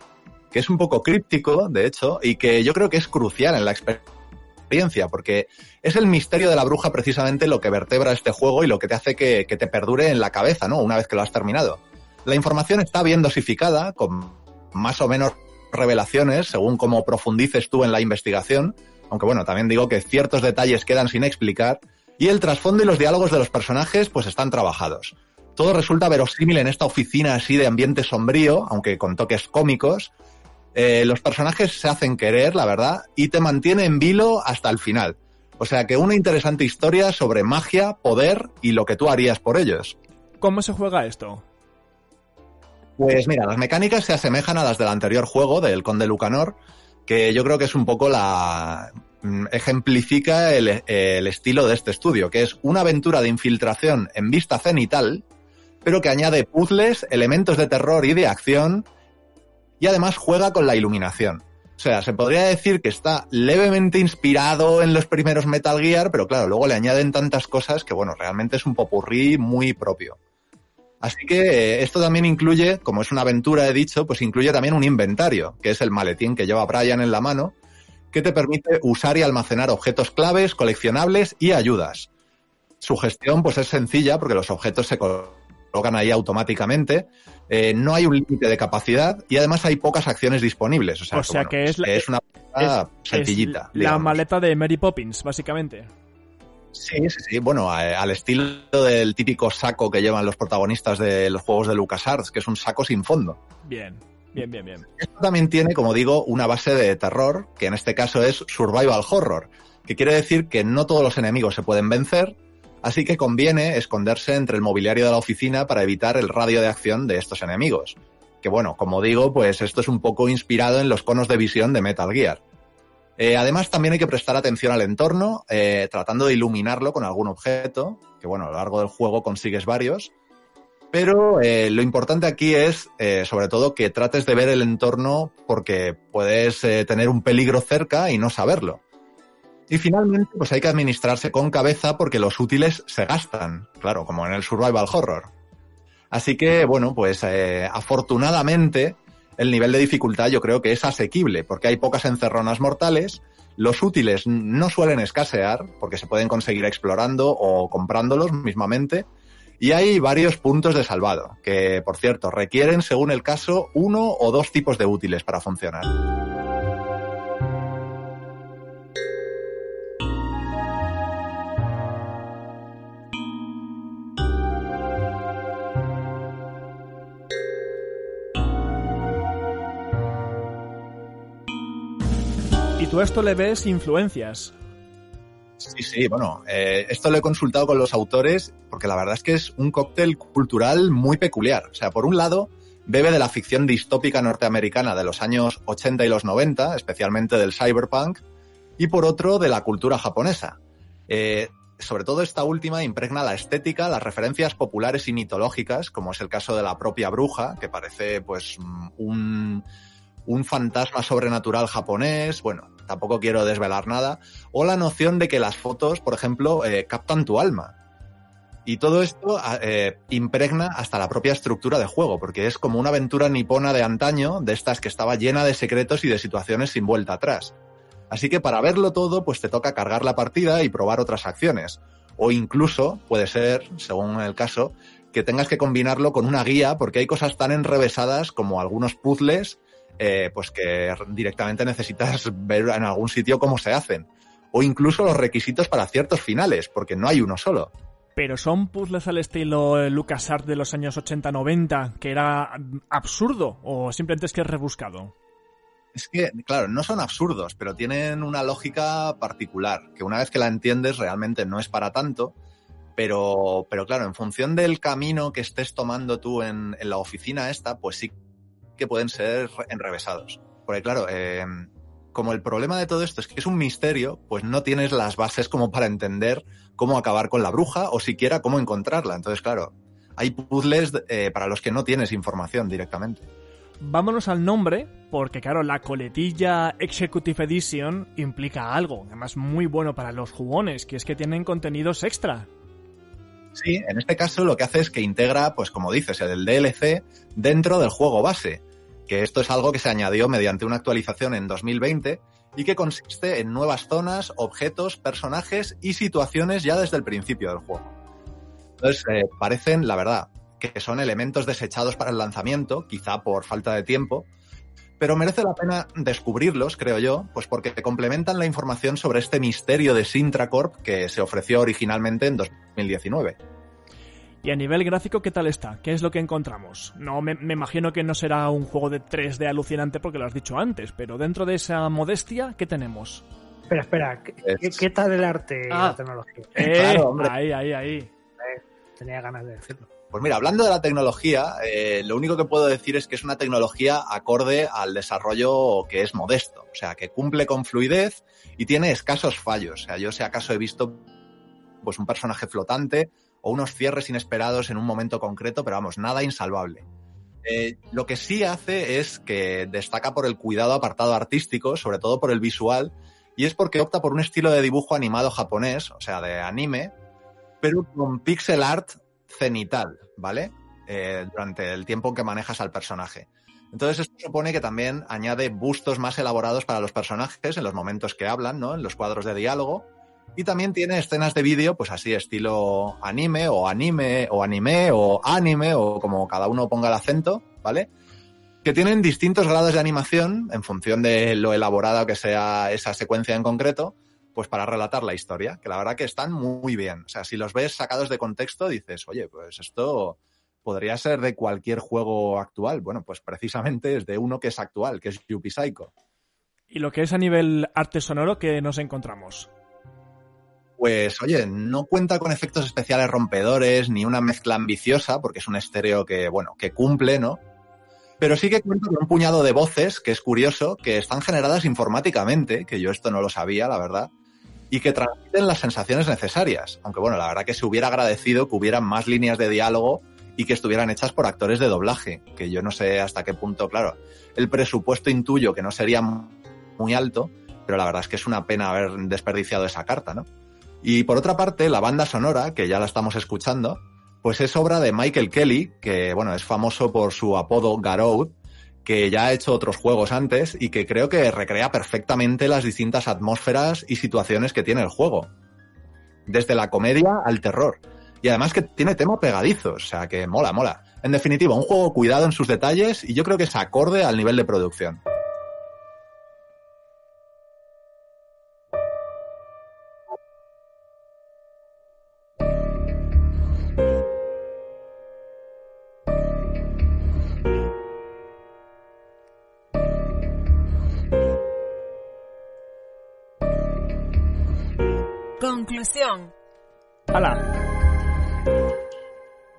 que es un poco críptico, de hecho, y que yo creo que es crucial en la experiencia, porque es el misterio de la bruja precisamente lo que vertebra este juego y lo que te hace que, que te perdure en la cabeza, ¿no? Una vez que lo has terminado. La información está bien dosificada, con más o menos revelaciones según cómo profundices tú en la investigación, aunque bueno, también digo que ciertos detalles quedan sin explicar, y el trasfondo y los diálogos de los personajes pues están trabajados. Todo resulta verosímil en esta oficina así de ambiente sombrío, aunque con toques cómicos. Eh, los personajes se hacen querer, la verdad, y te mantiene en vilo hasta el final. O sea que una interesante historia sobre magia, poder y lo que tú harías por ellos. ¿Cómo se juega esto? Pues mira, las mecánicas se asemejan a las del anterior juego, del Conde Lucanor, que yo creo que es un poco la... mm, ejemplifica el, estilo de este estudio, que es una aventura de infiltración en vista cenital, pero que añade puzzles, elementos de terror y de acción, y además juega con la iluminación. O sea, se podría decir que está levemente inspirado en los primeros Metal Gear, pero claro, luego le añaden tantas cosas que, bueno, realmente es un popurrí muy propio. Así que eh, esto también incluye, como es una aventura, he dicho, pues incluye también un inventario, que es el maletín que lleva Brian en la mano, que te permite usar y almacenar objetos claves, coleccionables y ayudas. Su gestión pues es sencilla porque los objetos se colocan ahí automáticamente, eh, no hay un límite de capacidad y además hay pocas acciones disponibles. O sea, O sea bueno, que es la- es una es- sencillita. es la digamos. maleta de Mary Poppins, básicamente. Sí, sí, sí. Bueno, a- al estilo del típico saco que llevan los protagonistas de los juegos de LucasArts, que es un saco sin fondo. Bien, bien, bien, bien. Esto también tiene, como digo, una base de terror, que en este caso es survival horror, que quiere decir que no todos los enemigos se pueden vencer, así que conviene esconderse entre el mobiliario de la oficina para evitar el radio de acción de estos enemigos. Que bueno, como digo, pues esto es un poco inspirado en los conos de visión de Metal Gear. Eh, además, también hay que prestar atención al entorno, eh, tratando de iluminarlo con algún objeto, que bueno, a lo largo del juego consigues varios. Pero eh, lo importante aquí es, sobre todo, que trates de ver el entorno porque puedes tener un peligro cerca y no saberlo. Y finalmente, pues hay que administrarse con cabeza porque los útiles se gastan, claro, como en el survival horror. Así que, bueno, pues afortunadamente el nivel de dificultad yo creo que es asequible porque hay pocas encerronas mortales, los útiles no suelen escasear porque se pueden conseguir explorando o comprándolos mismamente y hay varios puntos de salvado que, por cierto, requieren, según el caso, uno o dos tipos de útiles para funcionar. Tú esto le ves influencias. Sí, sí, bueno, eh, esto lo he consultado con los autores porque la verdad es que es un cóctel cultural muy peculiar. O sea, por un lado, bebe de la ficción distópica norteamericana de los años 80 y los 90, especialmente del cyberpunk, y por otro, de la cultura japonesa. Eh, sobre todo esta última impregna la estética, las referencias populares y mitológicas, como es el caso de la propia bruja, que parece pues un, un fantasma sobrenatural japonés, bueno, tampoco quiero desvelar nada, o la noción de que las fotos, por ejemplo, eh, captan tu alma. Y todo esto eh, impregna hasta la propia estructura de juego, porque es como una aventura nipona de antaño, de estas que estaba llena de secretos y de situaciones sin vuelta atrás. Así que para verlo todo, pues te toca cargar la partida y probar otras acciones. O incluso, puede ser, según el caso, que tengas que combinarlo con una guía, porque hay cosas tan enrevesadas como algunos puzzles, eh, pues que directamente necesitas ver en algún sitio cómo se hacen. O incluso los requisitos para ciertos finales, porque no hay uno solo. Pero son puzzles al estilo LucasArts de los años 80-90, que era absurdo, o simplemente es que es rebuscado. Es que, claro, no son absurdos, pero tienen una lógica particular, que una vez que la entiendes realmente no es para tanto, pero, pero claro, en función del camino que estés tomando tú en, en la oficina esta, pues sí que pueden ser enrevesados. Porque claro, eh, como el problema de todo esto es que es un misterio, pues no tienes las bases como para entender cómo acabar con la bruja o siquiera cómo encontrarla. Entonces, claro, hay puzzles eh, para los que no tienes información directamente. Vámonos al nombre, porque claro, la coletilla Executive Edition implica algo, además muy bueno para los jugones, que es que tienen contenidos extra. Sí, en este caso lo que hace es que integra, pues como dices, el DLC dentro del juego base, que esto es algo que se añadió mediante una actualización en 2020 y que consiste en nuevas zonas, objetos, personajes y situaciones ya desde el principio del juego. Entonces, eh, parecen, la verdad, que son elementos desechados para el lanzamiento, quizá por falta de tiempo, pero merece la pena descubrirlos, creo yo, pues porque complementan la información sobre este misterio de Sintracorp que se ofreció originalmente en 2019. Y a nivel gráfico, ¿qué tal está? ¿Qué es lo que encontramos? No, me, imagino que no será un juego de 3D alucinante porque lo has dicho antes, pero dentro de esa modestia, ¿qué tenemos? Espera, espera, ¿qué, tal el arte y la ah. tecnología? Eh, claro, hombre. Ahí, ahí, ahí. Eh, tenía ganas de decirlo. Pues mira, hablando de la tecnología, eh, lo único que puedo decir es que es una tecnología acorde al desarrollo que es modesto, o sea, que cumple con fluidez y tiene escasos fallos. O sea, yo si acaso he visto pues un personaje flotante o unos cierres inesperados en un momento concreto, pero vamos, nada insalvable. Eh, lo que sí hace es que destaca por el cuidado apartado artístico, sobre todo por el visual, y es porque opta por un estilo de dibujo animado japonés, o sea, de anime, pero con pixel art cenital, ¿vale? Eh, durante el tiempo que manejas al personaje. Entonces esto supone que también añade bustos más elaborados para los personajes en los momentos que hablan, ¿no? En los cuadros de diálogo. Y también tiene escenas de vídeo, pues así, estilo anime o anime o anime o anime o como cada uno ponga el acento, ¿vale? Que tienen distintos grados de animación en función de lo elaborada que sea esa secuencia en concreto pues para relatar la historia, que la verdad que están muy bien. O sea, si los ves sacados de contexto, dices, oye, pues esto podría ser de cualquier juego actual. Bueno, pues precisamente es de uno que es actual, que es Yuppie Psycho. ¿Y lo que es a nivel arte sonoro que nos encontramos? Pues oye, no cuenta con efectos especiales rompedores ni una mezcla ambiciosa, porque es un estéreo que, bueno, que cumple, ¿no? Pero sí que cuenta con un puñado de voces, que es curioso, que están generadas informáticamente, que yo esto no lo sabía, la verdad, y que transmiten las sensaciones necesarias. Aunque bueno, la verdad que se hubiera agradecido que hubieran más líneas de diálogo y que estuvieran hechas por actores de doblaje, que yo no sé hasta qué punto, claro, el presupuesto intuyo que no sería muy alto, pero la verdad es que es una pena haber desperdiciado esa carta, ¿no? Y por otra parte, la banda sonora, que ya la estamos escuchando, pues es obra de Michael Kelly, que bueno, es famoso por su apodo Garou, que ya ha hecho otros juegos antes y que creo que recrea perfectamente las distintas atmósferas y situaciones que tiene el juego. Desde la comedia al terror. Y además que tiene tema pegadizo, o sea que mola, mola. En definitiva, un juego cuidado en sus detalles y yo creo que es acorde al nivel de producción.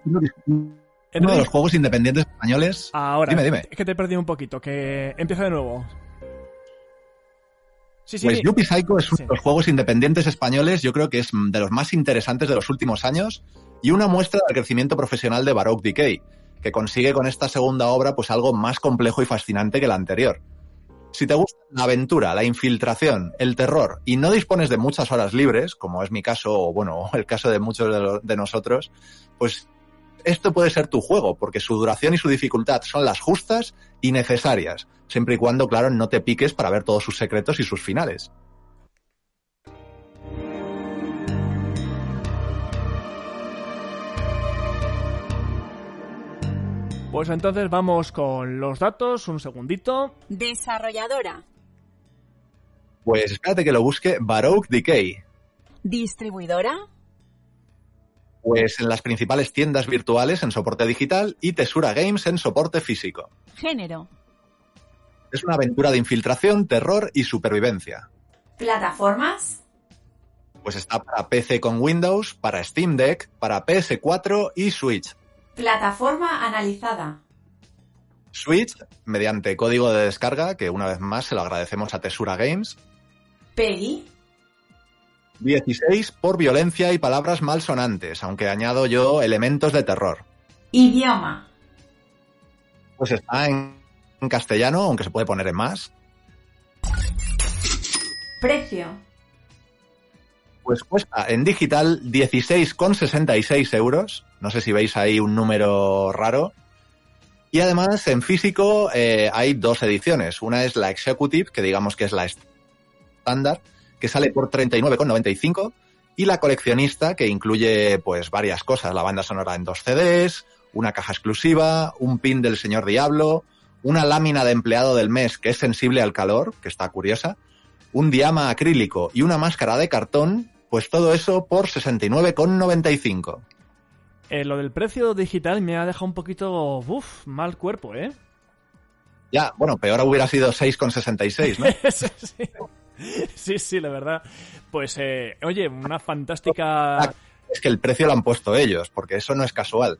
Uno de los juegos independientes españoles. Ahora, Dime, dime. es que te he perdido un poquito, que empieza de nuevo. Sí, sí. Pues Yuppie Psycho es uno de los juegos independientes españoles, yo creo que es de los más interesantes de los últimos años y una muestra del crecimiento profesional de Baroque Decay, que consigue con esta segunda obra pues algo más complejo y fascinante que la anterior. Si te gusta la aventura, la infiltración, el terror y no dispones de muchas horas libres, como es mi caso o bueno, el caso de muchos de nosotros, pues esto puede ser tu juego, porque su duración y su dificultad son las justas y necesarias, siempre y cuando, claro, no te piques para ver todos sus secretos y sus finales. Pues entonces vamos con los datos, un segundito. Desarrolladora. Pues espérate que lo busque Baroque Decay. Distribuidora. Pues en las principales tiendas virtuales en soporte digital y Tesura Games en soporte físico. Género. Es una aventura de infiltración, terror y supervivencia. Plataformas. Pues está para PC con Windows, para Steam Deck, para PS4 y Switch. Plataforma analizada. Switch, mediante código de descarga, que una vez más se lo agradecemos a Tesura Games. PEGI. 16 por violencia y palabras malsonantes, aunque añado yo elementos de terror. Idioma. Pues está en, en castellano, aunque se puede poner en más. Precio. Pues cuesta en digital 16,66 euros. No sé si veis ahí un número raro. Y además en físico eh, hay dos ediciones. Una es la Executive, que digamos que es la estándar, que sale por 39,95. Y la coleccionista, que incluye pues varias cosas. La banda sonora en dos CDs, una caja exclusiva, un pin del señor Diablo, una lámina de empleado del mes que es sensible al calor, que está curiosa, un diama acrílico y una máscara de cartón, pues todo eso por 69,95. Eh, lo del precio digital me ha dejado un poquito, uff, mal cuerpo, ¿eh? Ya, bueno, peor hubiera sido 6,66, ¿no? sí. sí, sí, la verdad. Pues, eh, oye, una fantástica... Es que el precio lo han puesto ellos, porque eso no es casual.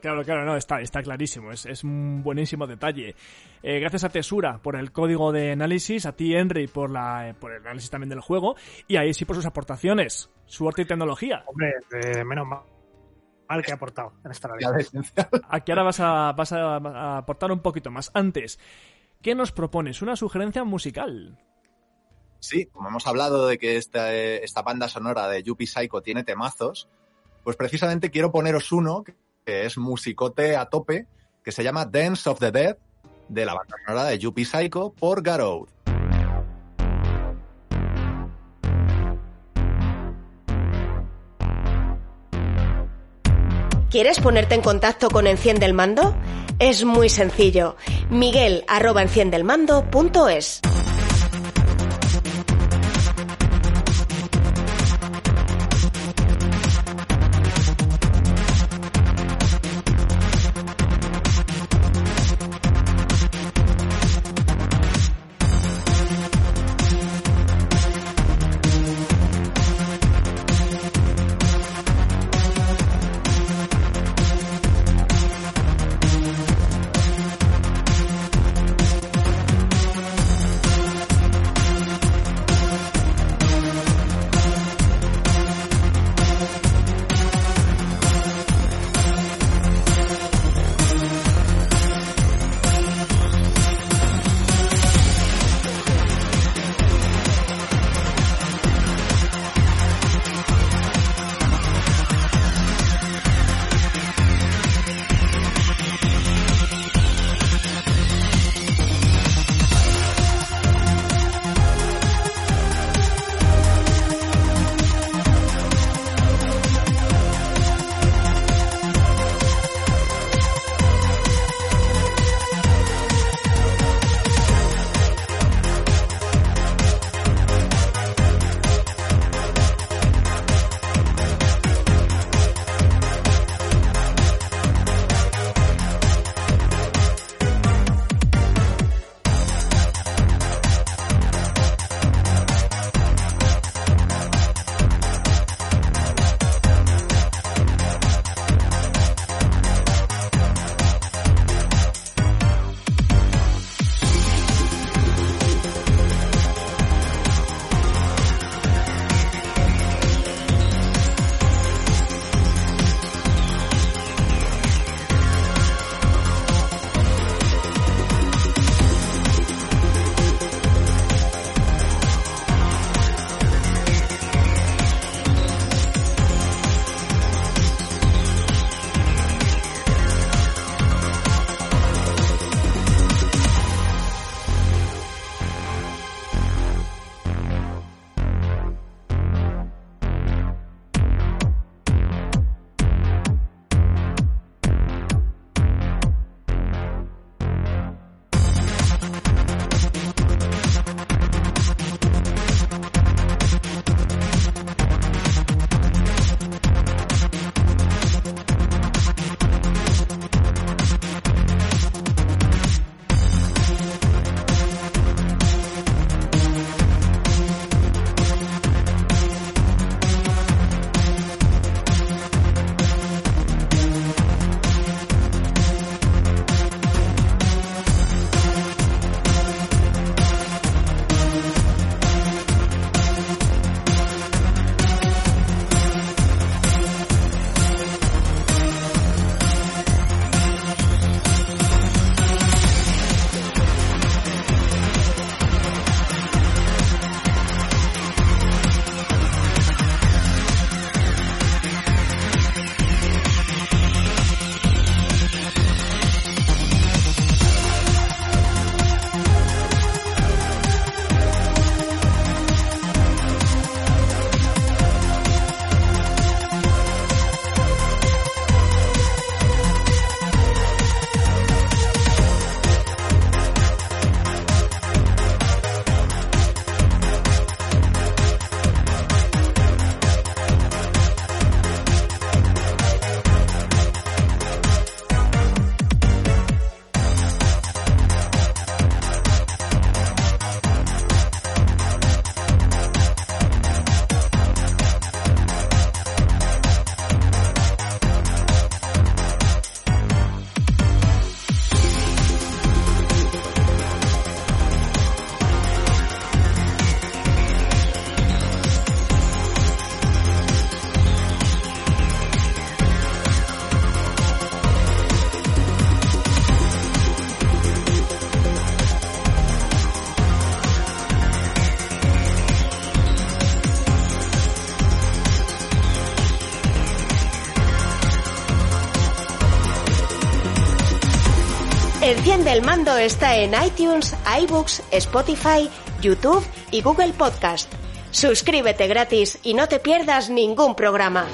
Claro, claro, no, está, está clarísimo, es, es un buenísimo detalle. Eh, gracias a Tesura por el código de análisis, a ti Henry por, la, eh, por el análisis también del juego, y ahí sí por sus aportaciones, suerte y tecnología. Hombre, eh, menos mal, mal que ha aportado en esta Navidad. Aquí ahora vas a, vas a, a aportar un poquito más. Antes, ¿qué nos propones? Una sugerencia musical. Sí, como hemos hablado de que esta, eh, esta banda sonora de Yuppie Psycho tiene temazos, pues precisamente quiero poneros uno que es musicote a tope, que se llama Dance of the Dead, de la banda sonora de Yuppie Psycho por Garou. ¿Quieres ponerte en contacto con Enciende el Mando? Es muy sencillo. Miguel arroba enciendelmando.es. Enciende el mando está en iTunes, iBooks, Spotify, YouTube y Google Podcast. Suscríbete gratis y no te pierdas ningún programa.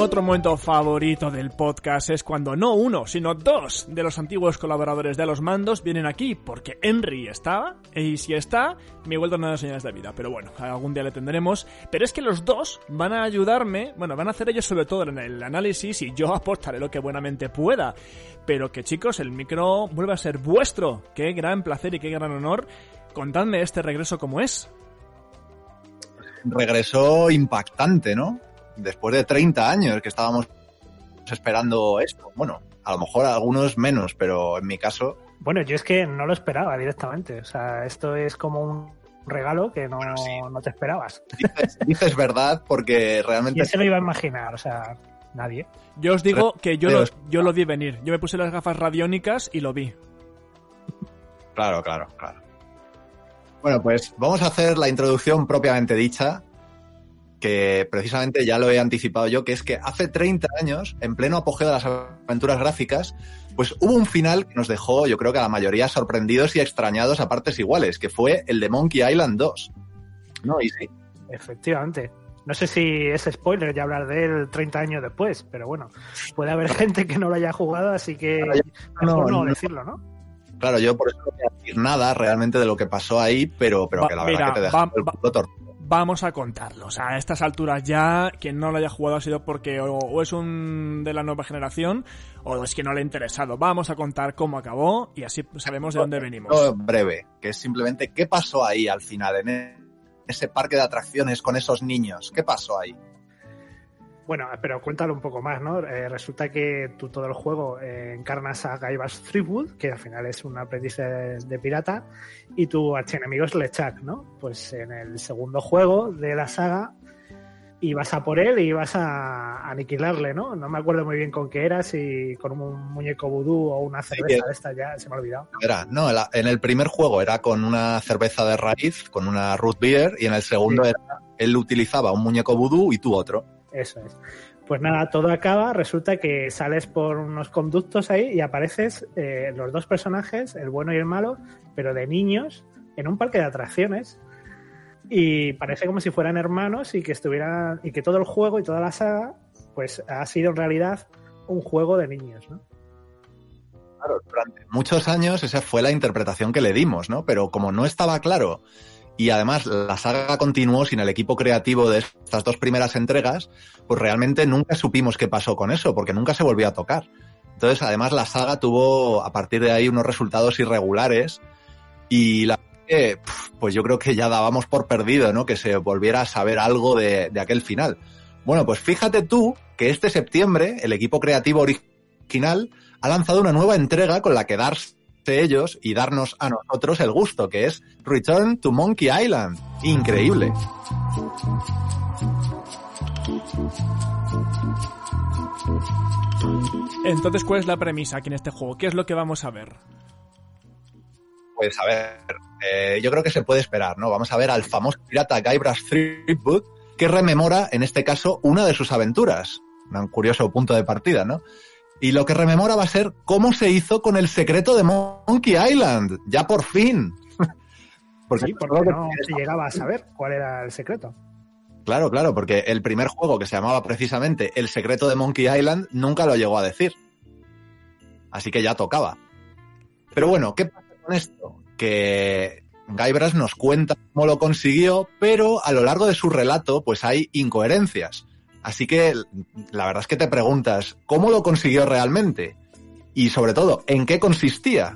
Otro momento favorito del podcast es cuando no uno, sino dos de los antiguos colaboradores de los mandos vienen aquí, porque Henry estaba, y si está, me he vuelto a dar señales de vida, pero bueno, algún día le tendremos. Pero es que los dos van a ayudarme, bueno, van a hacer ellos sobre todo en el análisis y yo aportaré lo que buenamente pueda. Pero que chicos, el micro vuelve a ser vuestro. Qué gran placer y qué gran honor. Contadme este regreso como es. Regresó impactante, ¿no? Después de 30 años que estábamos esperando esto. Bueno, a lo mejor algunos menos, pero en mi caso. Bueno, yo es que no lo esperaba directamente. O sea, esto es como un regalo que no, no te esperabas. Dices, dices, verdad porque realmente. ¿Quién se lo iba a imaginar? O sea, nadie. Yo os digo que yo lo, yo lo vi venir. Yo me puse las gafas radiónicas y lo vi. Claro, claro, claro. Bueno, pues vamos a hacer la introducción propiamente dicha que precisamente ya lo he anticipado yo, que es que hace 30 años, en pleno apogeo de las aventuras gráficas, pues hubo un final que nos dejó, yo creo que a la mayoría sorprendidos y extrañados a partes iguales, que fue el de Monkey Island 2. No, y sí. Efectivamente. No sé si es spoiler ya hablar de él 30 años después, pero bueno, puede haber gente que no lo haya jugado, así que mejor no, no, decirlo, ¿no? Claro, yo por eso no voy a decir nada realmente de lo que pasó ahí, pero, pero va, que la mira, verdad que te deja va, el torcido vamos a contarlo. O sea, a estas alturas ya, quien no lo haya jugado ha sido porque o, o, es un de la nueva generación o es que no le ha interesado. Vamos a contar cómo acabó y así sabemos de dónde venimos. Breve, que es simplemente qué pasó ahí al final, en ese parque de atracciones con esos niños. ¿Qué pasó ahí? Bueno, pero cuéntalo un poco más, ¿no? Eh, resulta que tú todo el juego eh, encarnas a Guybrush Threepwood, que al final es un aprendiz de, de pirata, y tu archienemigo es LeChuck, ¿no? Pues en el segundo juego de la saga ibas a por él y ibas a aniquilarle, ¿no? No me acuerdo muy bien con qué era, si con un muñeco vudú o una cerveza Sí, de esta, ya se me ha olvidado. Era, no, en el primer juego era con una cerveza de raíz, con una root beer, y en el segundo Sí. era, él utilizaba un muñeco vudú y tú otro. Eso es. Pues nada, todo acaba, resulta que sales por unos conductos ahí y apareces eh, los dos personajes, el bueno y el malo, pero de niños, en un parque de atracciones. Y parece como si fueran hermanos y que estuvieran. y que todo el juego y toda la saga, pues ha sido en realidad un juego de niños, ¿no? Claro, durante muchos años esa fue la interpretación que le dimos, ¿no? Pero como no estaba claro y además la saga continuó sin el equipo creativo de estas dos primeras entregas, pues realmente nunca supimos qué pasó con eso, porque nunca se volvió a tocar. Entonces, además, la saga tuvo a partir de ahí unos resultados irregulares y la pues yo creo que ya dábamos por perdido, ¿no? Que se volviera a saber algo de, de aquel final. Bueno, pues fíjate tú que este septiembre el equipo creativo original ha lanzado una nueva entrega con la que darse ellos y darnos a nosotros el gusto, que es Return to Monkey Island. Increíble. Entonces, ¿cuál es la premisa aquí en este juego? ¿Qué es lo que vamos a ver? Pues a ver, eh, yo creo que se puede esperar, ¿no? Vamos a ver al famoso pirata Guybrush Threepwood, que rememora, en este caso, una de sus aventuras. Un curioso punto de partida, ¿no? Y lo que rememora va a ser cómo se hizo con el secreto de Monkey Island. Ya por fin. Porque, sí, porque no se llegaba a saber cuál era el secreto. Claro, claro, porque el primer juego que se llamaba precisamente El secreto de Monkey Island nunca lo llegó a decir. Así que ya tocaba. Pero bueno, ¿qué pasa con esto? Que Guybrush nos cuenta cómo lo consiguió, pero a lo largo de su relato pues hay incoherencias. Así que la verdad es que te preguntas, ¿cómo lo consiguió realmente? Y sobre todo, ¿en qué consistía?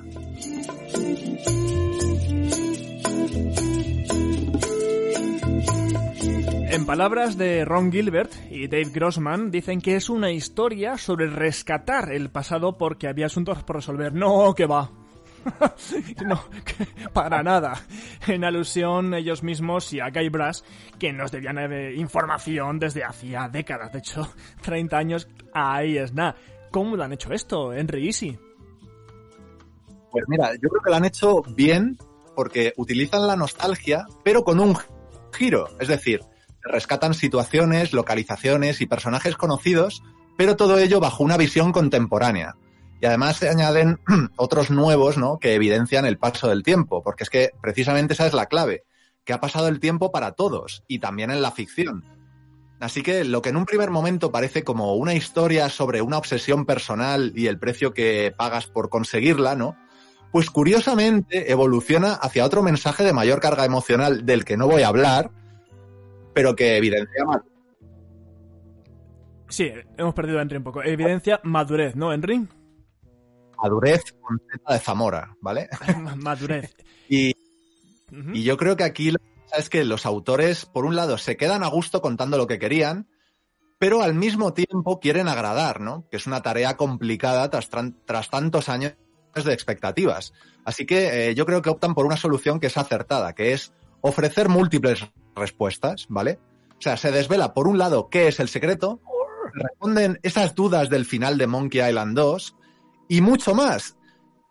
En palabras de Ron Gilbert y Dave Grossman, dicen que es una historia sobre rescatar el pasado porque había asuntos por resolver. No, que va. no, para nada. En alusión ellos mismos y a Guybrush, que nos debían de información desde hacía décadas. De hecho, 30 años, ahí es nada. ¿Cómo lo han hecho esto, Henry Easy? Pues mira, yo creo que lo han hecho bien porque utilizan la nostalgia, pero con un giro. Es decir, rescatan situaciones, localizaciones y personajes conocidos, pero todo ello bajo una visión contemporánea. Y además se añaden otros nuevos, ¿no? Que evidencian el paso del tiempo, porque es que precisamente esa es la clave, que ha pasado el tiempo para todos, y también en la ficción. Así que lo que en un primer momento parece como una historia sobre una obsesión personal y el precio que pagas por conseguirla, ¿no? Pues curiosamente evoluciona hacia otro mensaje de mayor carga emocional del que no voy a hablar, pero que evidencia más. Sí, hemos perdido a Henry un poco. Evidencia madurez, ¿no, Henry? Madurez con Z de Zamora, ¿vale? madurez. Y, y yo creo que aquí lo que pasa es que los autores, por un lado, se quedan a gusto contando lo que querían, pero al mismo tiempo quieren agradar, ¿no? Que es una tarea complicada tras, tras tantos años de expectativas. Así que eh, yo creo que optan por una solución que es acertada, que es ofrecer múltiples respuestas, ¿vale? O sea, se desvela por un lado qué es el secreto, responden esas dudas del final de Monkey Island 2 y mucho más.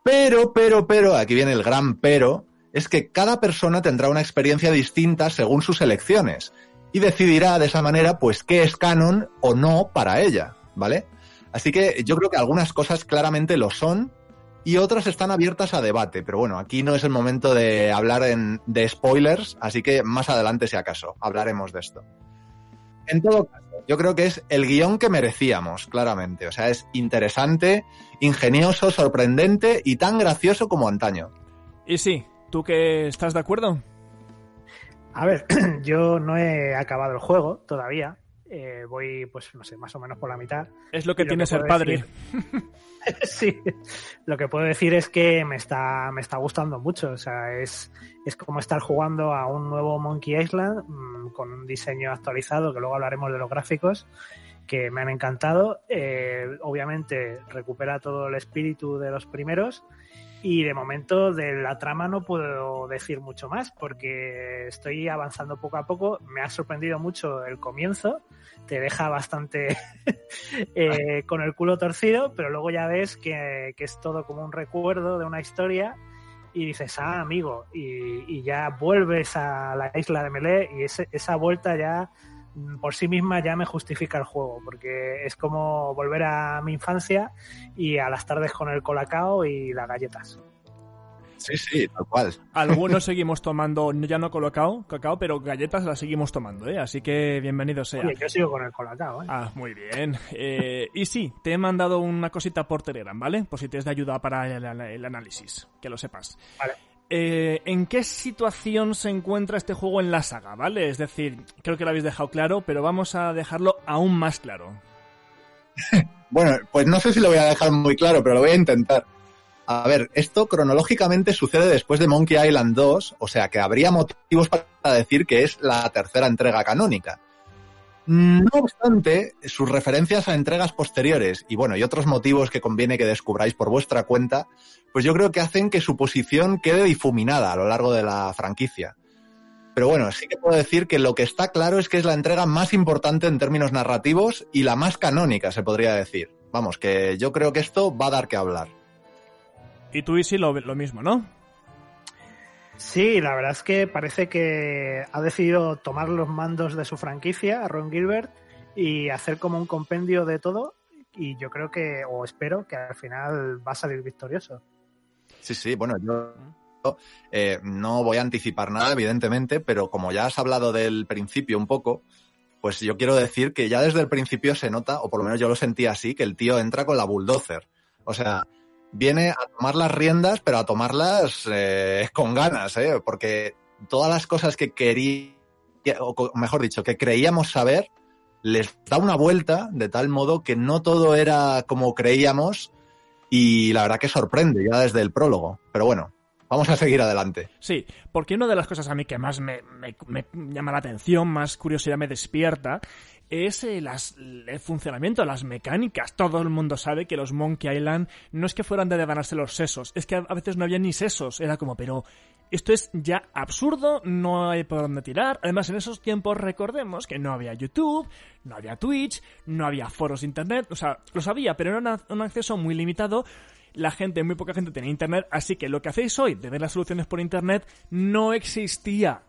Pero, pero, pero, aquí viene el gran pero, es que cada persona tendrá una experiencia distinta según sus elecciones y decidirá de esa manera pues qué es canon o no para ella, ¿vale? Así que yo creo que algunas cosas claramente lo son y otras están abiertas a debate, pero bueno, aquí no es el momento de hablar en, de spoilers, así que más adelante si acaso hablaremos de esto. En todo caso, yo creo que es el guion que merecíamos, claramente. O sea, es interesante, ingenioso, sorprendente y tan gracioso como antaño. Y sí, ¿tú que estás de acuerdo? A ver, yo no he acabado el juego todavía. Eh, voy, pues, no sé, más o menos por la mitad. Es lo que tiene ser padre. Decir... sí, lo que puedo decir es que me está, me está gustando mucho. O sea, es, es como estar jugando a un nuevo Monkey Island mmm, con un diseño actualizado, que luego hablaremos de los gráficos, que me han encantado. Eh, obviamente recupera todo el espíritu de los primeros. Y de momento de la trama no puedo decir mucho más porque estoy avanzando poco a poco. Me ha sorprendido mucho el comienzo, te deja bastante eh, con el culo torcido, pero luego ya ves que, que, es todo como un recuerdo de una historia y dices, ah, amigo, y, y ya vuelves a la isla de Melee y ese, esa vuelta ya por sí misma ya me justifica el juego, porque es como volver a mi infancia y a las tardes con el colacao y las galletas. Sí, sí, tal cual. Algunos seguimos tomando, ya no colacao, cacao, pero galletas las seguimos tomando, ¿eh? Así que bienvenido sea. Oye, yo sigo con el colacao, ¿eh? Ah, muy bien. Eh, y sí, te he mandado una cosita por Telegram, ¿vale? Por si te es de ayuda para el, el análisis, que lo sepas. Vale. Eh, ¿En qué situación se encuentra este juego en la saga, ¿vale? Es decir, creo que lo habéis dejado claro, pero vamos a dejarlo aún más claro. bueno, pues no sé si lo voy a dejar muy claro, pero lo voy a intentar. A ver, esto cronológicamente sucede después de Monkey Island 2, o sea que habría motivos para decir que es la tercera entrega canónica. No obstante, sus referencias a entregas posteriores y bueno, y otros motivos que conviene que descubráis por vuestra cuenta, pues yo creo que hacen que su posición quede difuminada a lo largo de la franquicia. Pero bueno, sí que puedo decir que lo que está claro es que es la entrega más importante en términos narrativos y la más canónica, se podría decir. Vamos, que yo creo que esto va a dar que hablar. Y tú, Isi, lo, lo mismo, ¿no? Sí, la verdad es que parece que ha decidido tomar los mandos de su franquicia, Ron Gilbert, y hacer como un compendio de todo. Y yo creo que, o espero, que al final va a salir victorioso. Sí, sí, bueno, yo eh, no voy a anticipar nada, evidentemente, pero como ya has hablado del principio un poco, pues yo quiero decir que ya desde el principio se nota, o por lo menos yo lo sentí así, que el tío entra con la bulldozer. O sea, viene a tomar las riendas, pero a tomarlas eh, con ganas, ¿eh? porque todas las cosas que quería, o mejor dicho, que creíamos saber, les da una vuelta de tal modo que no todo era como creíamos y la verdad que sorprende ya desde el prólogo. Pero bueno, vamos a seguir adelante. Sí, porque una de las cosas a mí que más me, llama la atención, más curiosidad me despierta, es eh, el funcionamiento, las mecánicas. Todo el mundo sabe que los Monkey Island no es que fueran de ganarse los sesos, es que a veces no había ni sesos. Era como, pero esto es ya absurdo, no hay por dónde tirar. Además, en esos tiempos recordemos que no había YouTube, no había Twitch, no había foros de internet, o sea, los había, pero era un acceso muy limitado. La gente, muy poca gente tenía internet, así que lo que hacéis hoy de ver las soluciones por internet no existía.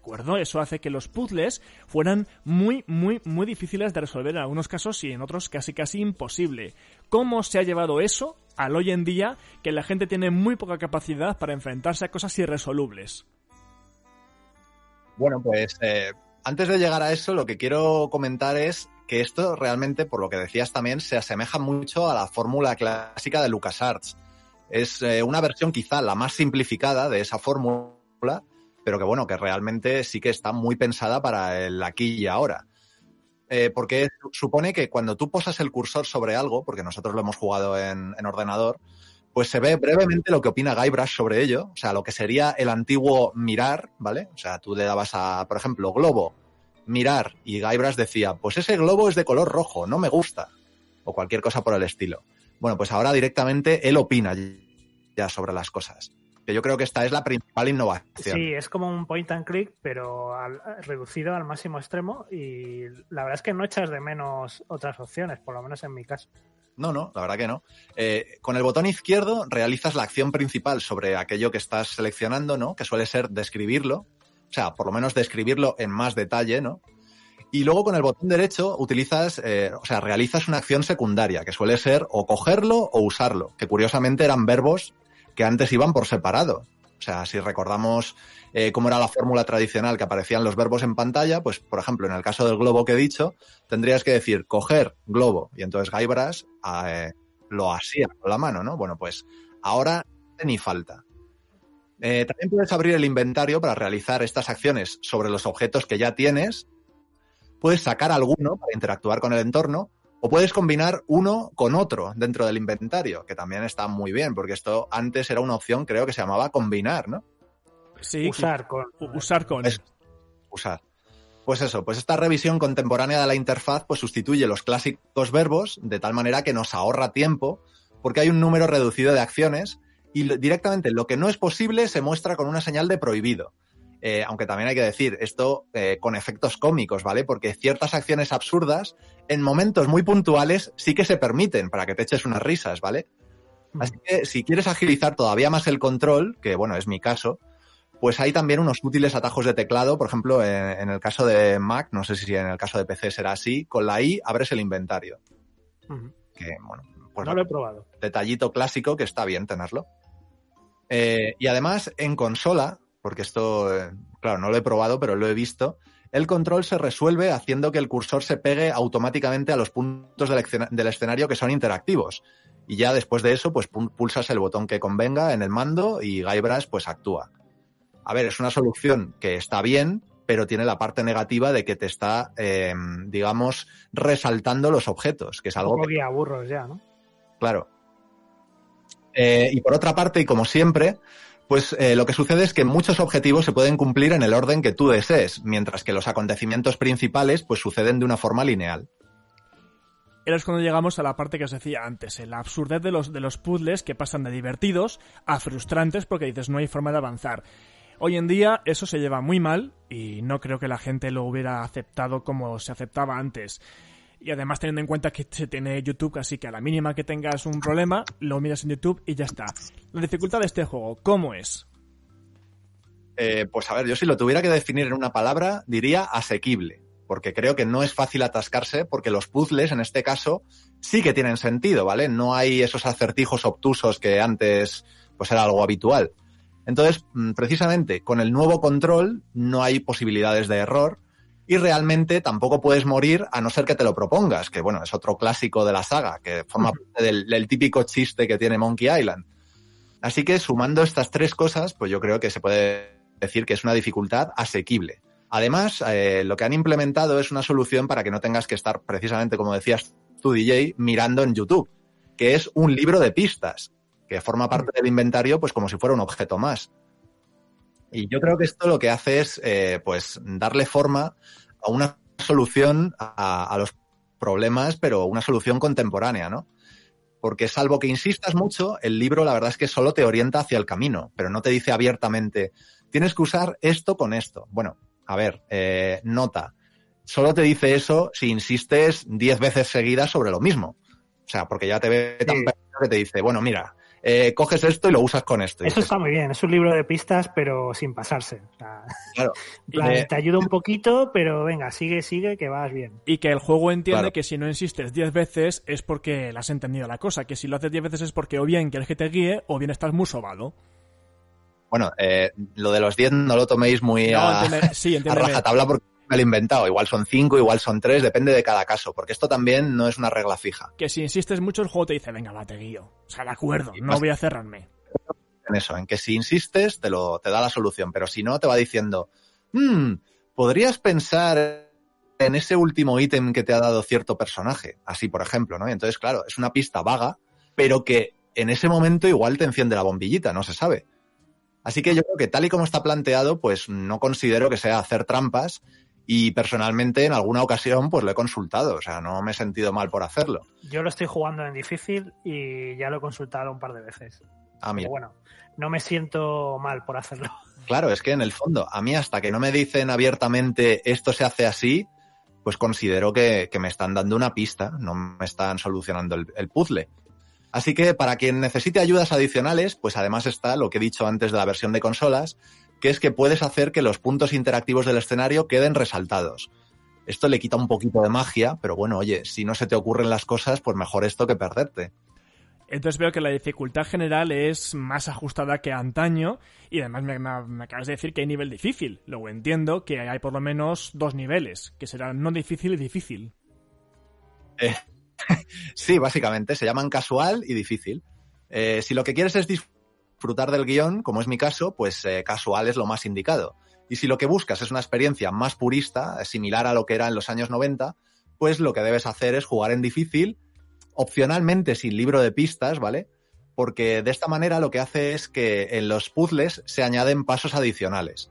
¿De acuerdo? Eso hace que los puzzles fueran muy, muy, muy difíciles de resolver en algunos casos y en otros casi, casi imposible. ¿Cómo se ha llevado eso al hoy en día que la gente tiene muy poca capacidad para enfrentarse a cosas irresolubles? Bueno, pues eh, antes de llegar a eso, lo que quiero comentar es que esto realmente, por lo que decías también, se asemeja mucho a la fórmula clásica de LucasArts. Es eh, una versión quizá la más simplificada de esa fórmula, pero que bueno, que realmente sí que está muy pensada para el aquí y ahora. Eh, porque supone que cuando tú posas el cursor sobre algo, porque nosotros lo hemos jugado en, en ordenador, pues se ve brevemente lo que opina Guybrush sobre ello, o sea, lo que sería el antiguo mirar, ¿vale? O sea, tú le dabas a, por ejemplo, globo, mirar, y Guybrush decía, pues ese globo es de color rojo, no me gusta, o cualquier cosa por el estilo. Bueno, pues ahora directamente él opina ya sobre las cosas. Que yo creo que esta es la principal innovación. Sí, es como un point and click, pero al- reducido al máximo extremo y la verdad es que no echas de menos otras opciones, por lo menos en mi caso. No, no, la verdad que no. Eh, con el botón izquierdo realizas la acción principal sobre aquello que estás seleccionando, ¿no? Que suele ser describirlo. O sea, por lo menos describirlo en más detalle, ¿no? Y luego con el botón derecho utilizas, eh, o sea, realizas una acción secundaria, que suele ser o cogerlo o usarlo, que curiosamente eran verbos que antes iban por separado. O sea, si recordamos eh, cómo era la fórmula tradicional que aparecían los verbos en pantalla, pues, por ejemplo, en el caso del globo que he dicho, tendrías que decir coger globo y entonces Guybrush eh, lo asía con la mano, ¿no? Bueno, pues ahora ni falta. Eh, también puedes abrir el inventario para realizar estas acciones sobre los objetos que ya tienes. Puedes sacar alguno para interactuar con el entorno o puedes combinar uno con otro dentro del inventario, que también está muy bien, porque esto antes era una opción, creo que se llamaba combinar, ¿no? Sí, Usar con. usar con. Es- usar. Pues eso, pues esta revisión contemporánea de la interfaz pues sustituye los clásicos verbos de tal manera que nos ahorra tiempo porque hay un número reducido de acciones y directamente lo que no es posible se muestra con una señal de prohibido. Eh, aunque también hay que decir esto eh, con efectos cómicos, ¿vale? Porque ciertas acciones absurdas en momentos muy puntuales sí que se permiten para que te eches unas risas, ¿vale? Así que si quieres agilizar todavía más el control, que bueno, es mi caso, pues hay también unos útiles atajos de teclado, por ejemplo, en, en el caso de Mac, no sé si en el caso de PC será así, con la I abres el inventario. Que, bueno, pues no lo he probado. detallito clásico que está bien tenerlo. Eh, y además, en consola, porque esto, eh, claro, no lo he probado, pero lo he visto, el control se resuelve haciendo que el cursor se pegue automáticamente a los puntos del, escena- del escenario que son interactivos. Y ya después de eso, pues pul- pulsas el botón que convenga en el mando y Guybrush pues actúa. A ver, es una solución que está bien, pero tiene la parte negativa de que te está, eh, digamos, resaltando los objetos, que es algo Un poco que guía burros ya, ¿no? Claro. Eh, y por otra parte, y como siempre, pues eh, lo que sucede es que muchos objetivos se pueden cumplir en el orden que tú desees, mientras que los acontecimientos principales pues suceden de una forma lineal. Era es cuando llegamos a la parte que os decía antes, la absurdez de los, de los puzzles que pasan de divertidos a frustrantes porque dices no hay forma de avanzar. Hoy en día eso se lleva muy mal y no creo que la gente lo hubiera aceptado como se aceptaba antes. Y además teniendo en cuenta que se tiene YouTube, así que a la mínima que tengas un problema, lo miras en YouTube y ya está. La dificultad de este juego, ¿cómo es? Eh, pues a ver, yo si lo tuviera que definir en una palabra, diría asequible, porque creo que no es fácil atascarse, porque los puzzles, en este caso, sí que tienen sentido, ¿vale? No hay esos acertijos obtusos que antes pues era algo habitual. Entonces, mm, precisamente con el nuevo control no hay posibilidades de error y realmente tampoco puedes morir a no ser que te lo propongas, que bueno, es otro clásico de la saga, que forma parte del, del típico chiste que tiene Monkey Island. Así que sumando estas tres cosas, pues yo creo que se puede decir que es una dificultad asequible. Además, eh, lo que han implementado es una solución para que no tengas que estar, precisamente como decías tú, DJ, mirando en YouTube, que es un libro de pistas, que forma parte del inventario, pues como si fuera un objeto más. Y yo creo que esto lo que hace es, eh, pues, darle forma a una solución a, a los problemas, pero una solución contemporánea, ¿no? Porque salvo que insistas mucho, el libro la verdad es que solo te orienta hacia el camino, pero no te dice abiertamente, tienes que usar esto con esto. Bueno, a ver, eh, nota, solo te dice eso si insistes diez veces seguidas sobre lo mismo. O sea, porque ya te ve tan Sí. que te dice, bueno, mira, eh, coges esto y lo usas con esto. Eso está muy bien, es un libro de pistas, pero sin pasarse. O sea, claro. plan, Eh, te ayuda un poquito, pero venga, sigue, sigue, que vas bien. Y que el juego entiende Claro. que si no insistes 10 veces es porque la has entendido la cosa, que si lo haces 10 veces es porque o bien quieres que te guíe o bien estás muy sobado. Bueno, eh, lo de los 10 no lo toméis muy No, a, entiende- sí, a rajatabla porque me lo he inventado. Igual son 5, igual son 3, depende de cada caso, porque esto también no es una regla fija. Que si insistes mucho el juego te dice, venga, va, te guío. O sea, de acuerdo, no voy a cerrarme. En eso, en que si insistes te, lo, te da la solución, pero si no te va diciendo, "Hmm, podrías pensar en ese último ítem que te ha dado cierto personaje, así por ejemplo, ¿no? Y entonces, claro, es una pista vaga, pero que en ese momento igual te enciende la bombillita, no se sabe. Así que yo creo que tal y como está planteado, pues no considero que sea hacer trampas y personalmente en alguna ocasión pues lo he consultado, o sea, no me he sentido mal por hacerlo. Yo lo estoy jugando en difícil y ya lo he consultado un par de veces. A mí, Pero bueno, no me siento mal por hacerlo. claro, es que en el fondo, a mí hasta que no me dicen abiertamente esto se hace así, pues considero que, que me están dando una pista, no me están solucionando el, el puzzle. Así que para quien necesite ayudas adicionales, pues además está lo que he dicho antes de la versión de consolas, que es que puedes hacer que los puntos interactivos del escenario queden resaltados. Esto le quita un poquito de magia, pero bueno, oye, si no se te ocurren las cosas, pues mejor esto que perderte. Entonces veo que la dificultad general es más ajustada que antaño y además me, me- me acabas de decir que hay nivel difícil. Luego entiendo que hay por lo menos dos niveles, que serán no difícil y difícil. Eh, sí, básicamente, se llaman casual y difícil. Eh, si lo que quieres es disfrutar del guion, como es mi caso, pues eh, casual es lo más indicado. Y si lo que buscas es una experiencia más purista, similar a lo que era en los años 90, pues lo que debes hacer es jugar en difícil, opcionalmente sin libro de pistas, ¿vale? Porque de esta manera lo que hace es que en los puzzles se añaden pasos adicionales.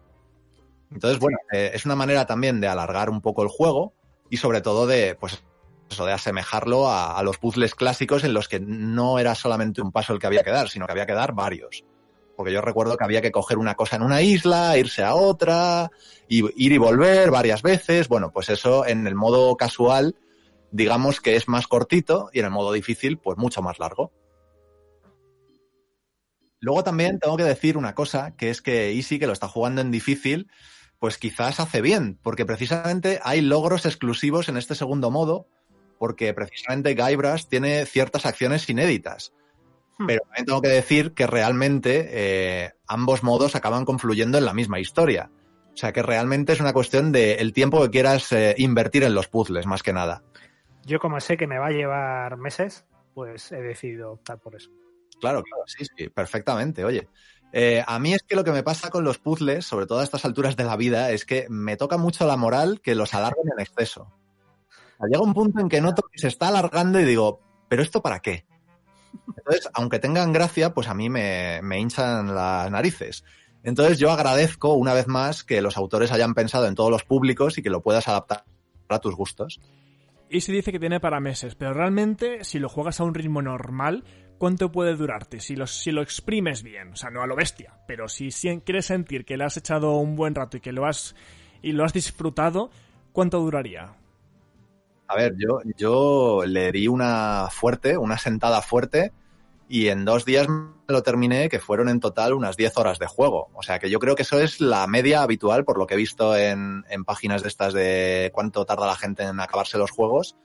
Entonces, bueno, eh, es una manera también de alargar un poco el juego y sobre todo de, pues, eso, de asemejarlo a, los puzzles clásicos en los que no era solamente un paso el que había que dar, sino que había que dar varios. Porque yo recuerdo que había que coger una cosa en una isla, irse a otra, y ir y volver varias veces. Bueno, pues eso en el modo casual, digamos que es más cortito y en el modo difícil, pues mucho más largo. Luego también tengo que decir una cosa, que es que Easy, que lo está jugando en difícil, pues quizás hace bien, porque precisamente hay logros exclusivos en este segundo modo, porque precisamente Guybrush tiene ciertas acciones inéditas. Pero también tengo que decir que realmente eh, ambos modos acaban confluyendo en la misma historia. O sea que realmente es una cuestión de el tiempo que quieras eh, invertir en los puzzles, más que nada. Yo como sé que me va a llevar meses, pues he decidido optar por eso. Claro, claro, sí, sí, perfectamente. Oye, eh, a mí es que lo que me pasa con los puzzles, sobre todo a estas alturas de la vida, es que me toca mucho la moral que los alarguen en exceso. Llega un punto en que noto que se está alargando y digo, ¿pero esto para qué? Entonces, aunque tengan gracia, pues a mí me, me hinchan las narices. Entonces yo agradezco una vez más que los autores hayan pensado en todos los públicos y que lo puedas adaptar a tus gustos. Y se dice que tiene para meses, pero realmente si lo juegas a un ritmo normal, ¿cuánto puede durarte? Si lo, si lo exprimes bien, o sea, no a lo bestia, pero si, si quieres sentir que le has echado un buen rato y que lo has, y lo has disfrutado, ¿cuánto duraría? A ver, yo, yo le di una fuerte, una sentada fuerte, y en dos días lo terminé, que fueron en total unas 10 horas de juego. O sea que yo creo que eso es la media habitual, por lo que he visto en, en páginas de estas de cuánto tarda la gente en acabarse los juegos.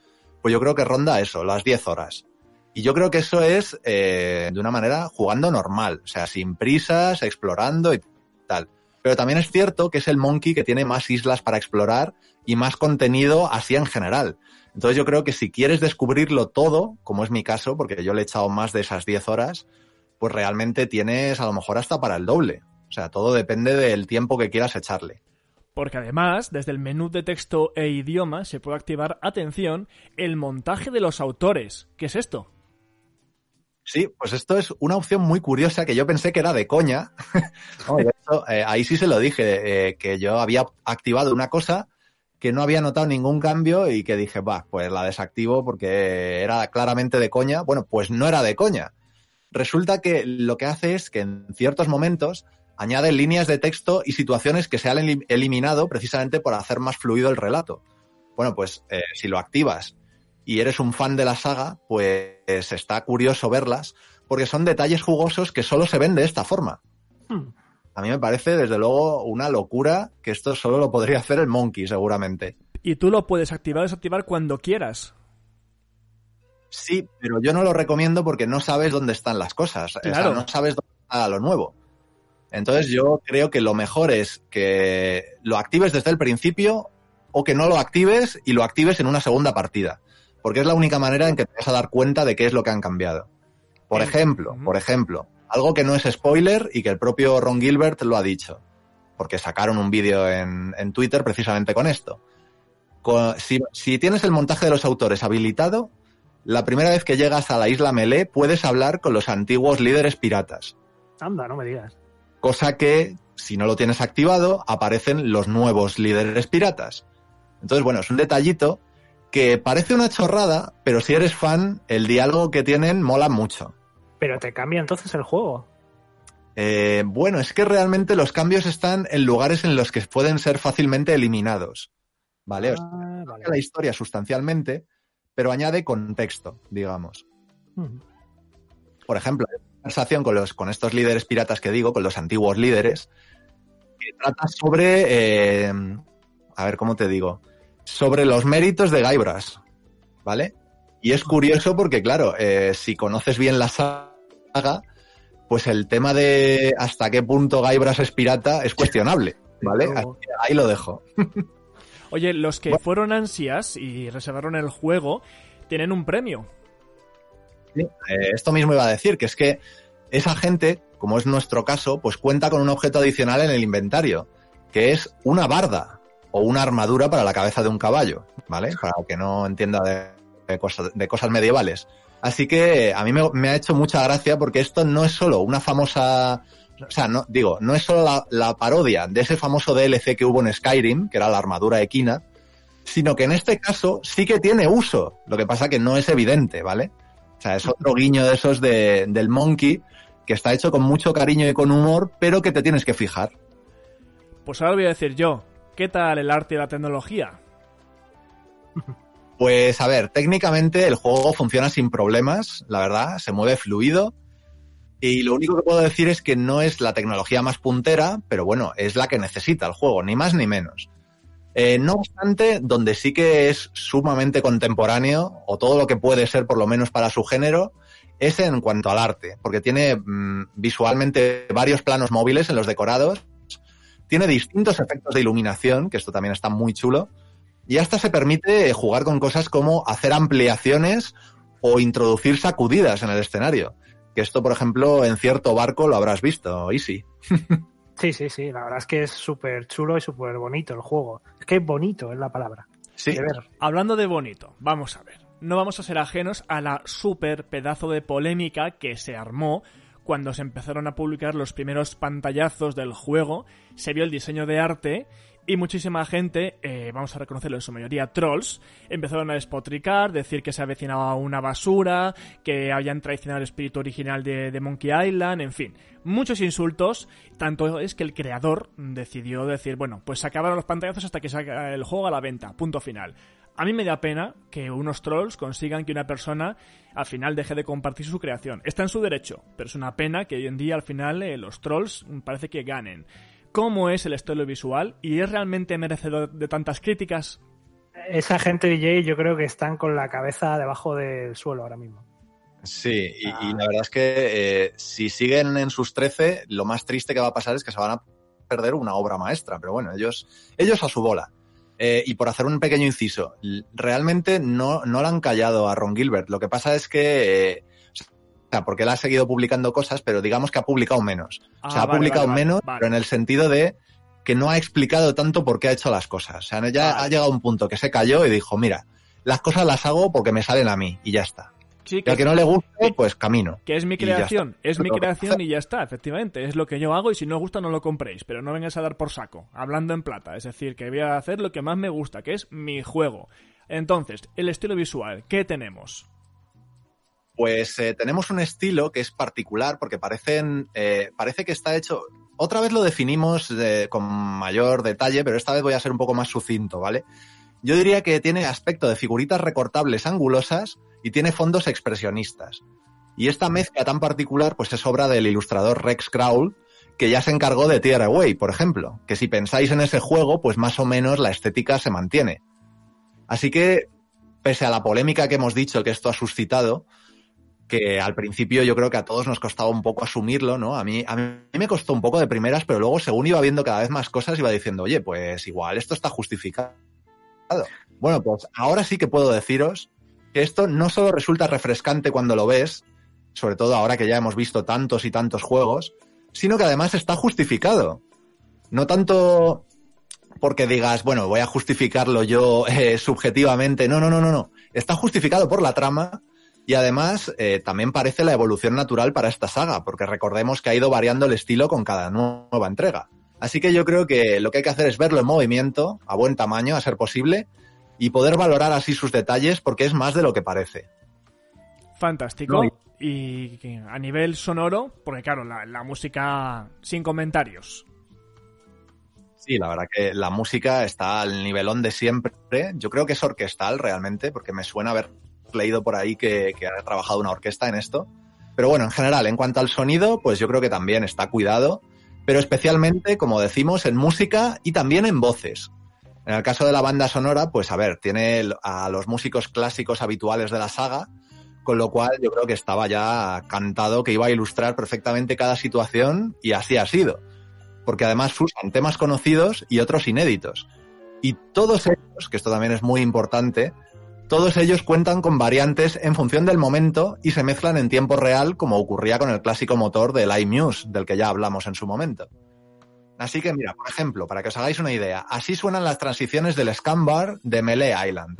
Pues yo creo que ronda eso, las 10 horas. Y yo creo que eso es eh, de una manera jugando normal, o sea, sin prisas, explorando y tal. Pero también es cierto que es el Monkey que tiene más islas para explorar y más contenido así en general. Entonces yo creo que si quieres descubrirlo todo, como es mi caso, porque yo le he echado más de esas 10 horas, pues realmente tienes a lo mejor hasta para el doble. O sea, todo depende del tiempo que quieras echarle. Porque además, desde el menú de texto e idioma se puede activar, atención, el montaje de los autores. ¿Qué es esto? Sí, pues esto es una opción muy curiosa que yo pensé que era de coña. no, de hecho, eh, ahí sí se lo dije, eh, que yo había activado una cosa que no había notado ningún cambio y que dije, va, pues la desactivo porque era claramente de coña. Bueno, pues no era de coña. Resulta que lo que hace es que en ciertos momentos añade líneas de texto y situaciones que se han elim- eliminado precisamente por hacer más fluido el relato. Bueno, pues eh, si lo activas y eres un fan de la saga, pues está curioso verlas porque son detalles jugosos que solo se ven de esta forma. Hmm. A mí me parece, desde luego, una locura que esto solo lo podría hacer el Monkey, seguramente. Y tú lo puedes activar o desactivar cuando quieras. Sí, pero yo no lo recomiendo porque no sabes dónde están las cosas. O sea, Claro. no sabes dónde está lo nuevo. Entonces yo creo que lo mejor es que lo actives desde el principio o que no lo actives y lo actives en una segunda partida. Porque es la única manera en que te vas a dar cuenta de qué es lo que han cambiado. Por ejemplo, por ejemplo, algo que no es spoiler y que el propio Ron Gilbert lo ha dicho. Porque sacaron un vídeo en, en Twitter precisamente con esto. Con- si, si tienes el montaje de los autores habilitado, la primera vez que llegas a la isla Melee puedes hablar con los antiguos líderes piratas. Anda, no me digas. Cosa que, si no lo tienes activado, aparecen los nuevos líderes piratas. Entonces, bueno, es un detallito que parece una chorrada, pero si eres fan, el diálogo que tienen mola mucho. Pero te cambia entonces el juego. Eh, bueno, es que realmente los cambios están en lugares en los que pueden ser fácilmente eliminados. ¿Vale? O sea, Ah, vale. la historia sustancialmente, pero añade contexto, digamos. Hmm. Por ejemplo, hay una conversación con, los, con estos líderes piratas que digo, con los antiguos líderes, que trata sobre, eh, a ver, ¿cómo te digo? Sobre los méritos de Guybrush, ¿vale? Y es curioso porque, claro, eh, si conoces bien la saga, pues el tema de hasta qué punto Guybrush es pirata es cuestionable, ¿vale? Así que ahí lo dejo. Oye, los que fueron ansias y reservaron el juego tienen un premio. Sí, eh, esto mismo iba a decir, que es que esa gente, como es nuestro caso, pues cuenta con un objeto adicional en el inventario, que es una barda o una armadura para la cabeza de un caballo, ¿vale? Para el que no entienda de, de cosas, de cosas medievales. Así que a mí me, me ha hecho mucha gracia porque esto no es solo una famosa... O sea, no, digo, no es solo la, la parodia de ese famoso DLC que hubo en Skyrim, que era la armadura equina, sino que en este caso sí que tiene uso. Lo que pasa que no es evidente, ¿vale? O sea, es otro guiño de esos de, del Monkey que está hecho con mucho cariño y con humor, pero que te tienes que fijar. Pues ahora voy a decir yo, ¿qué tal el arte y la tecnología? Pues a ver, técnicamente el juego funciona sin problemas, la verdad, se mueve fluido. Y lo único que puedo decir es que no es la tecnología más puntera, pero bueno, es la que necesita el juego, ni más ni menos. Eh, no obstante, donde sí que es sumamente contemporáneo, o todo lo que puede ser por lo menos para su género, es en cuanto al arte, porque tiene mm, visualmente varios planos móviles en los decorados, tiene distintos efectos de iluminación, que esto también está muy chulo, y hasta se permite jugar con cosas como hacer ampliaciones o introducir sacudidas en el escenario. Que esto, por ejemplo, en cierto barco lo habrás visto, Easy. Sí, sí, sí. La verdad es que es súper chulo y súper bonito el juego. Es que bonito es la palabra. Sí. De ver. Hablando de bonito, vamos a ver. No vamos a ser ajenos a la super pedazo de polémica que se armó cuando se empezaron a publicar los primeros pantallazos del juego, se vio el diseño de arte y muchísima gente, eh, vamos a reconocerlo en su mayoría trolls, empezaron a despotricar, decir que se avecinaba una basura, que habían traicionado el espíritu original de, de Monkey Island, en fin, muchos insultos, tanto es que el creador decidió decir, bueno, pues se acabaron los pantallazos hasta que saca el juego a la venta, punto final. A mí me da pena que unos trolls consigan que una persona al final deje de compartir su creación. Está en su derecho, pero es una pena que hoy en día al final eh, los trolls parece que ganen. ¿Cómo es el estilo visual y es realmente merecedor de tantas críticas? Esa gente DJ yo creo que están con la cabeza debajo del suelo ahora mismo. Sí, y, y la verdad es que eh, si siguen en sus 13, lo más triste que va a pasar es que se van a perder una obra maestra. Pero bueno, ellos, ellos a su bola. Eh, y por hacer un pequeño inciso, realmente no, no le han callado a Ron Gilbert. Lo que pasa es que, eh, o sea, porque él ha seguido publicando cosas, pero digamos que ha publicado menos. o sea, Ah, ha vale, publicado vale, menos, pero en el sentido de que no ha explicado tanto por qué ha hecho las cosas. O sea, ya ha llegado a un punto que se cayó y dijo, mira, las cosas las hago porque me salen a mí y ya está. Sí, Y al que no le guste, pues camino. Que es mi creación, es mi que creación y ya está, efectivamente. Es lo que yo hago y si no os gusta no lo compréis, pero no vengáis a dar por saco, hablando en plata. Es decir, que voy a hacer lo que más me gusta, que es mi juego. Entonces, el estilo visual, ¿qué tenemos? Pues eh, tenemos un estilo que es particular porque parecen, eh, parece que está hecho. Otra vez lo definimos con mayor detalle, pero esta vez voy a ser un poco más sucinto, ¿vale? Yo diría que tiene aspecto de figuritas recortables angulosas y tiene fondos expresionistas. Y esta mezcla tan particular, pues es obra del ilustrador Rex Crawl, que ya se encargó de Tear Away, por ejemplo. Que si pensáis en ese juego, pues más o menos la estética se mantiene. Así que, pese a la polémica que hemos dicho que esto ha suscitado, que al principio yo creo que a todos nos costaba un poco asumirlo, ¿no? A mí, a mí me costó un poco de primeras, pero luego según iba viendo cada vez más cosas, iba diciendo, oye, pues igual esto está justificado. Bueno, pues ahora sí que puedo deciros que esto no solo resulta refrescante cuando lo ves, sobre todo ahora que ya hemos visto tantos y tantos juegos, sino que además está justificado. No tanto porque digas, bueno, voy a justificarlo yo eh, subjetivamente, no, no, no, no, no. Está justificado por la trama y además eh, también parece la evolución natural para esta saga, porque recordemos que ha ido variando el estilo con cada nueva entrega. Así que yo creo que lo que hay que hacer es verlo en movimiento, a buen tamaño, a ser posible, y poder valorar así sus detalles porque es más de lo que parece. Fantástico. No, Y a nivel sonoro, porque claro, la, la música sin comentarios. Sí, la verdad que la música está al nivelón de siempre. Yo creo que es orquestal realmente, porque me suena haber leído por ahí que, que ha trabajado una orquesta en esto. Pero bueno, en general, en cuanto al sonido, pues yo creo que también está cuidado, pero especialmente, como decimos, en música y también en voces. En el caso de la banda sonora, pues a ver, tiene a los músicos clásicos habituales de la saga, con lo cual yo creo que estaba ya cantado que iba a ilustrar perfectamente cada situación y así ha sido. Porque además usan temas conocidos y otros inéditos. Y todos ellos, que esto también es muy importante, todos ellos cuentan con variantes en función del momento y se mezclan en tiempo real como ocurría con el clásico motor del iMuse, del que ya hablamos en su momento. Así que mira, por ejemplo, para que os hagáis una idea, así suenan las transiciones del Scam Bar de Melee Island.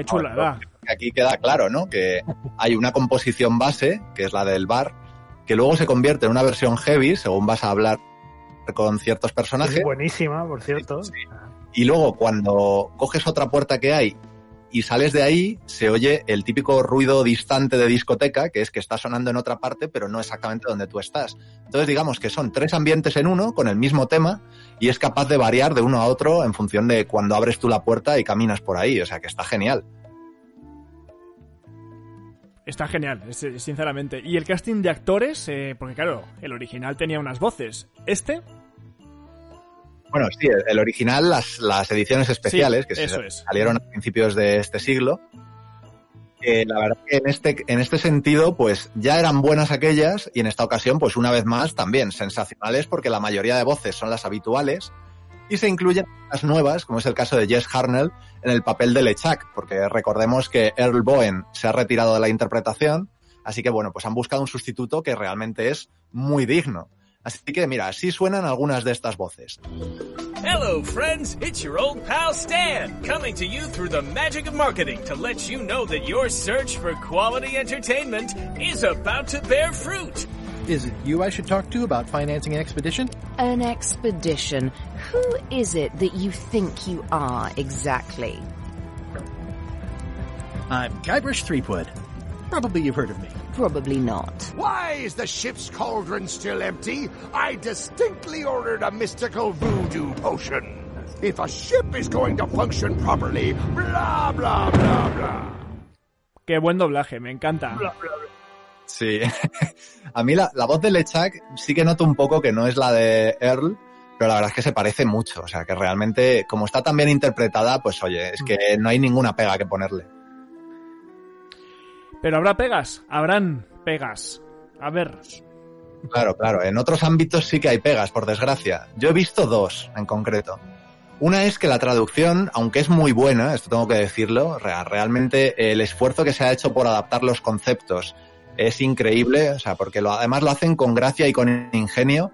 Qué chulada. Que Aquí queda claro, ¿no? Que hay una composición base, que es la del bar, que luego se convierte en una versión heavy, según vas a hablar con ciertos personajes. Es buenísima, por cierto. Y luego cuando coges otra puerta que hay y sales de ahí, se oye el típico ruido distante de discoteca, que es que está sonando en otra parte, pero no exactamente donde tú estás. Entonces digamos que son tres ambientes en uno, con el mismo tema, y es capaz de variar de uno a otro en función de cuando abres tú la puerta y caminas por ahí. O sea que está genial. Está genial, es- eh, sinceramente. Y el casting de actores, eh, porque claro, el original tenía unas voces. Este, Bueno, sí, el- original, las, las ediciones especiales Sí, que se eso es. salieron a principios de este siglo, la verdad que en este, en este sentido, pues ya eran buenas aquellas y en esta ocasión, pues una vez más, también sensacionales porque la mayoría de voces son las habituales y se incluyen las nuevas, como es el caso de Jess Harnell, en el papel de LeChuck, porque recordemos que Earl Bowen se ha retirado de la interpretación, así que bueno, pues han buscado un sustituto que realmente es muy digno. Así que mira, así suenan algunas de estas voces. Hello, friends. It's your old pal Stan, coming to you through the magic of marketing to let you know that your search for quality entertainment is about to bear fruit. Is it you I should talk to about financing an expedition? An expedition. Who is it that you think you are exactly? I'm Guybrush Threepwood. Probably you've heard of me. Probably not. Why is the ship's cauldron still empty? I distinctly ordered a mystical voodoo potion. If a ship is going to function properly, blah, blah, blah, blah. Qué buen doblaje, me encanta. Sí. A mí la, la voz de Lechak sí que noto un poco que no es la de Earl, pero la verdad es que se parece mucho. O sea, que realmente, como está tan bien interpretada, pues oye, es que no hay ninguna pega que ponerle. Pero habrá pegas, habrán pegas. A ver, Claro, claro. En otros ámbitos sí que hay pegas, por desgracia. Yo he visto dos en concreto. Una es que la traducción, aunque es muy buena, esto tengo que decirlo, rea- realmente el esfuerzo que se ha hecho por adaptar los conceptos es increíble, o sea, porque lo, además lo hacen con gracia y con ingenio,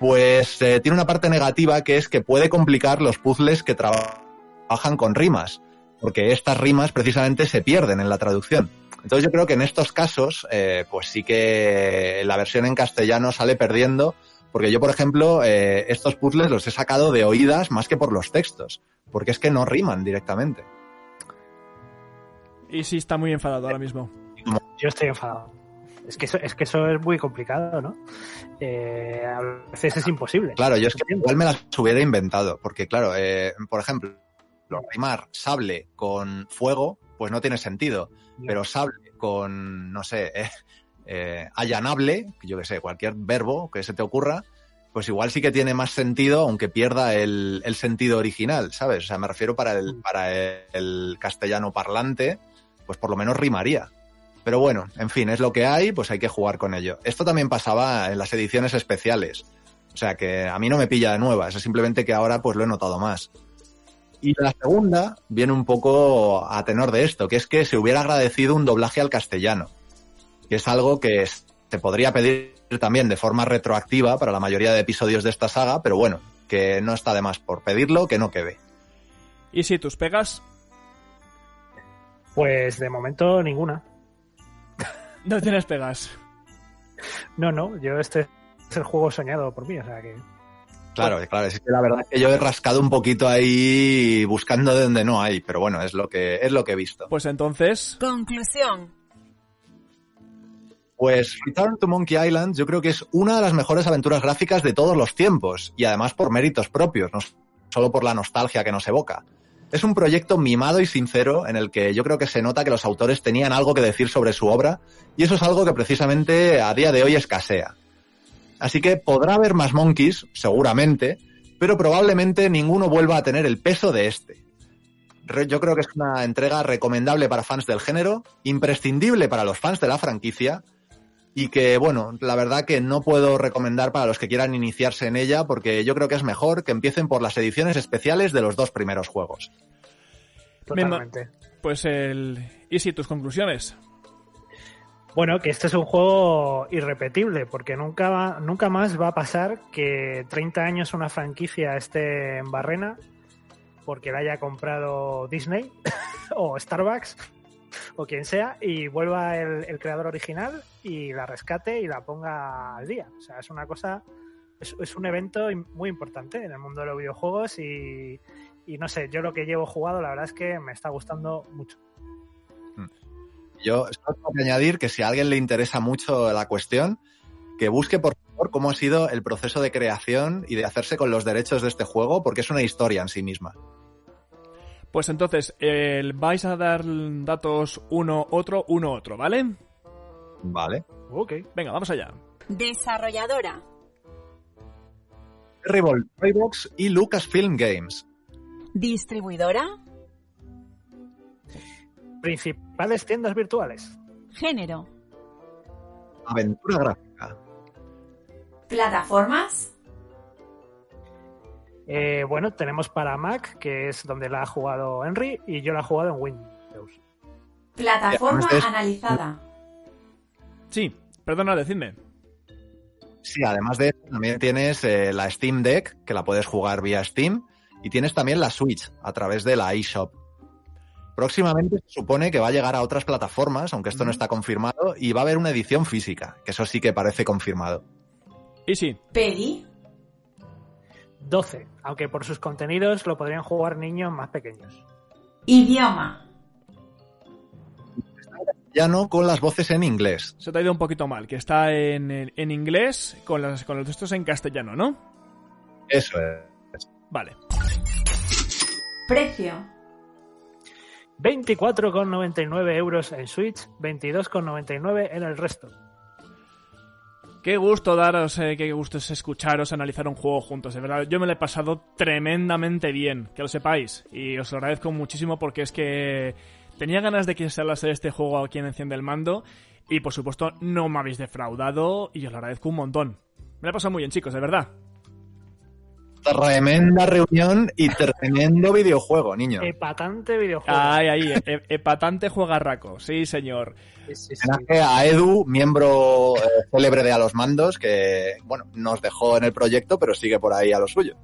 pues eh, tiene una parte negativa que es que puede complicar los puzzles que traba- trabajan con rimas, porque estas rimas precisamente se pierden en la traducción. Entonces yo creo que en estos casos, eh, pues sí que la versión en castellano sale perdiendo, porque yo, por ejemplo, eh, estos puzzles los he sacado de oídas más que por los textos, porque es que no riman directamente. y sí está muy enfadado ahora mismo. Yo estoy enfadado. Es que eso es, que eso es muy complicado, ¿no? Eh, a veces es imposible. Claro, yo es que igual me las hubiera inventado, porque claro, eh, por ejemplo, rimar sable con fuego, pues no tiene sentido, pero sable con, no sé, eh, allanable, yo que sé, cualquier verbo que se te ocurra, pues igual sí que tiene más sentido, aunque pierda el, el sentido original, ¿sabes? O sea, me refiero para el, para el, el castellano parlante, pues por lo menos rimaría. Pero bueno, en fin, es lo que hay, pues hay que jugar con ello. Esto también pasaba en las ediciones especiales. O sea que a mí no me pilla de nuevas, es simplemente que ahora pues lo he notado más. Y la segunda viene un poco a tenor de esto, que es que se hubiera agradecido un doblaje al castellano, que es algo que se podría pedir también de forma retroactiva para la mayoría de episodios de esta saga, pero bueno, que no está de más por pedirlo, que no quede. Y si tus pegas, Pues de momento ninguna. No tienes pegas. No, no, yo este es el juego soñado por mí, o sea que. Claro, claro, es que la verdad es que yo he rascado un poquito ahí buscando de donde no hay, pero bueno, es lo que, es lo que he visto. Pues entonces, Conclusión. Pues Return to Monkey Island yo creo que es una de las mejores aventuras gráficas de todos los tiempos y además por méritos propios, no solo por la nostalgia que nos evoca. Es un proyecto mimado y sincero en el que yo creo que se nota que los autores tenían algo que decir sobre su obra y eso es algo que precisamente a día de hoy escasea. Así que podrá haber más Monkeys, seguramente, pero probablemente ninguno vuelva a tener el peso de este. Yo creo que es una entrega recomendable para fans del género, imprescindible para los fans de la franquicia y que, bueno, la verdad que no puedo recomendar para los que quieran iniciarse en ella porque yo creo que es mejor que empiecen por las ediciones especiales de los dos primeros juegos. Totalmente. pues el... ¿Y si tus conclusiones? Bueno, que este es un juego irrepetible, porque nunca, va- nunca más va a pasar que 30 años una franquicia esté en barrena porque la haya comprado Disney o Starbucks o quien sea y vuelva el, creador original y la rescate y la ponga al día. O sea, es una cosa, es, un evento muy importante en el mundo de los videojuegos y, no sé, yo lo que llevo jugado la verdad es que me está gustando mucho. Yo solo tengo que añadir que si a alguien le interesa mucho la cuestión, que busque por favor cómo ha sido el proceso de creación y de hacerse con los derechos de este juego, porque es una historia en sí misma. Pues entonces, el- vais a dar datos uno, otro, uno, otro, ¿vale? Vale. Ok. Venga, vamos allá. Desarrolladora. Terrible Toybox y Lucasfilm Games. Distribuidora. Principales tiendas virtuales. Género. Aventura gráfica. Plataformas. Eh, bueno, tenemos para Mac, que es donde la ha jugado Henry, y yo la he jugado en Windows. Plataforma de- analizada. Sí, perdona, decidme. Sí, además de eso, también tienes eh, la Steam Deck, que la puedes jugar vía Steam, y tienes también la Switch a través de la eShop. Próximamente se supone que va a llegar a otras plataformas, aunque esto no está confirmado, y va a haber una edición física, que eso sí que parece confirmado. Y sí, Peggy. 12, aunque por sus contenidos lo podrían jugar niños más pequeños. Idioma. Ya no con las voces en inglés. se te ha ido un poquito mal, que está en, en- inglés con, las, con los textos en castellano, ¿no? Eso es. Vale. Precio. 24,99 euros en Switch, 22,99 en el resto. Qué gusto daros, eh, qué gusto es escucharos, analizar un juego juntos, de verdad. Yo me lo he pasado tremendamente bien, que lo sepáis. Y os lo agradezco muchísimo porque es que tenía ganas de que se hablase de este juego aquí en Enciende el Mando. Y por supuesto, no me habéis defraudado y os lo agradezco un montón. Me lo he pasado muy bien, chicos, de verdad. Tremenda reunión y tremendo videojuego, niño. Epatante videojuego. Ay, ahí, e- epatante juegarraco, sí, señor. Homenaje a Edu, miembro eh, célebre de A los Mandos, que, bueno, nos dejó en el proyecto, pero sigue por ahí a lo suyo.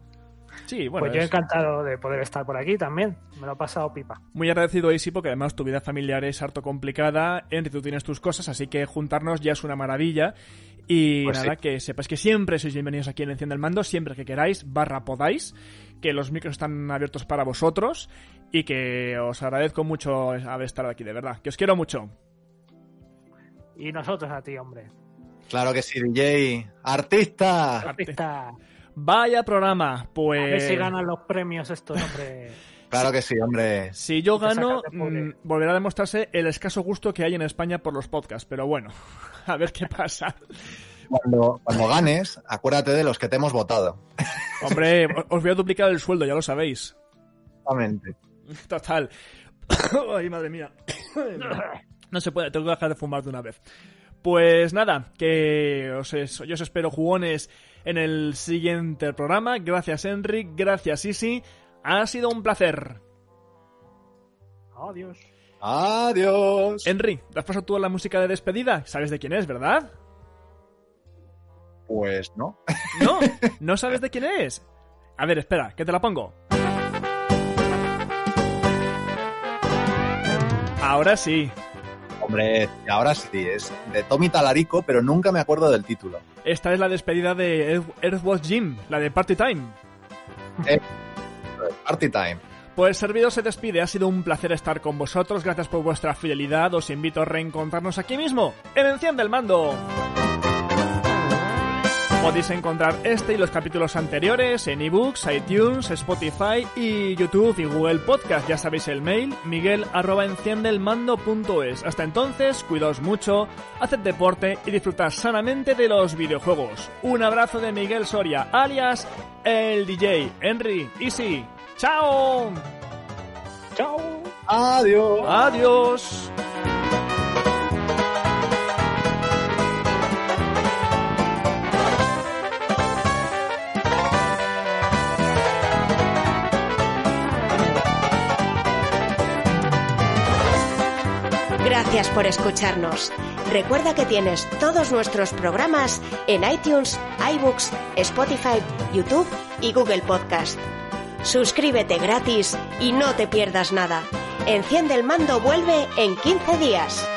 Sí, bueno. pues yo es- encantado de poder estar por aquí también. Me lo he pasado pipa. Muy agradecido, Isi, porque además tu vida familiar es harto complicada. Henry, tú tienes tus cosas, así que juntarnos ya es una maravilla. Y Pues nada, sí. que sepas que siempre sois bienvenidos aquí en Enciende el Mando, siempre que queráis, barra podáis, que los micros están abiertos para vosotros y que os agradezco mucho haber estado aquí, de verdad. Que os quiero mucho. Y nosotros a ti, hombre. Claro que sí, DJ. ¡Artista! Artista. Vaya programa, pues... A ver si ganan los premios estos, hombre. Claro que sí, hombre. Si yo gano, mm, volverá a demostrarse el escaso gusto que hay en España por los podcasts, pero bueno, a ver qué pasa. Cuando, cuando ganes, acuérdate de los que te hemos votado. Hombre, os voy a duplicar el sueldo, ya lo sabéis. Exactamente. Total. Ay, madre mía. No se puede, tengo que dejar de fumar de una vez. Pues nada, que os es- yo os espero jugones en el siguiente programa. Gracias, Enric. Gracias, Isi. Ha sido un placer. Adiós. Adiós. Henry, ¿te has pasado tú la música de despedida? ¿Sabes de quién es, verdad? Pues no. ¿No? ¿No sabes de quién es? A ver, espera, que te la pongo. Ahora sí. Hombre, ahora sí, es de Tommy Talarico, pero nunca me acuerdo del título. Esta es la despedida de Earth- Earthwatch Jim, la de Party Time. Eh, Party Time. Pues el servidor se despide, ha sido un placer estar con vosotros, gracias por vuestra fidelidad, os invito a reencontrarnos aquí mismo, en Enciende el Mando. Podéis encontrar este y los capítulos anteriores en ebooks, iTunes, Spotify y YouTube y Google Podcast. Ya sabéis el mail, miguel arroba enciendelmando.es. Hasta entonces, cuidaos mucho, haced deporte y disfrutad sanamente de los videojuegos. Un abrazo de Miguel Soria, alias el DJ, Henry, Easy. ¡Chao! ¡Chao! Adiós. Adiós. Gracias por escucharnos. Recuerda que tienes todos nuestros programas en iTunes, iBooks, Spotify, YouTube y Google Podcast. Suscríbete gratis y no te pierdas nada. Enciende el mando vuelve en 15 días.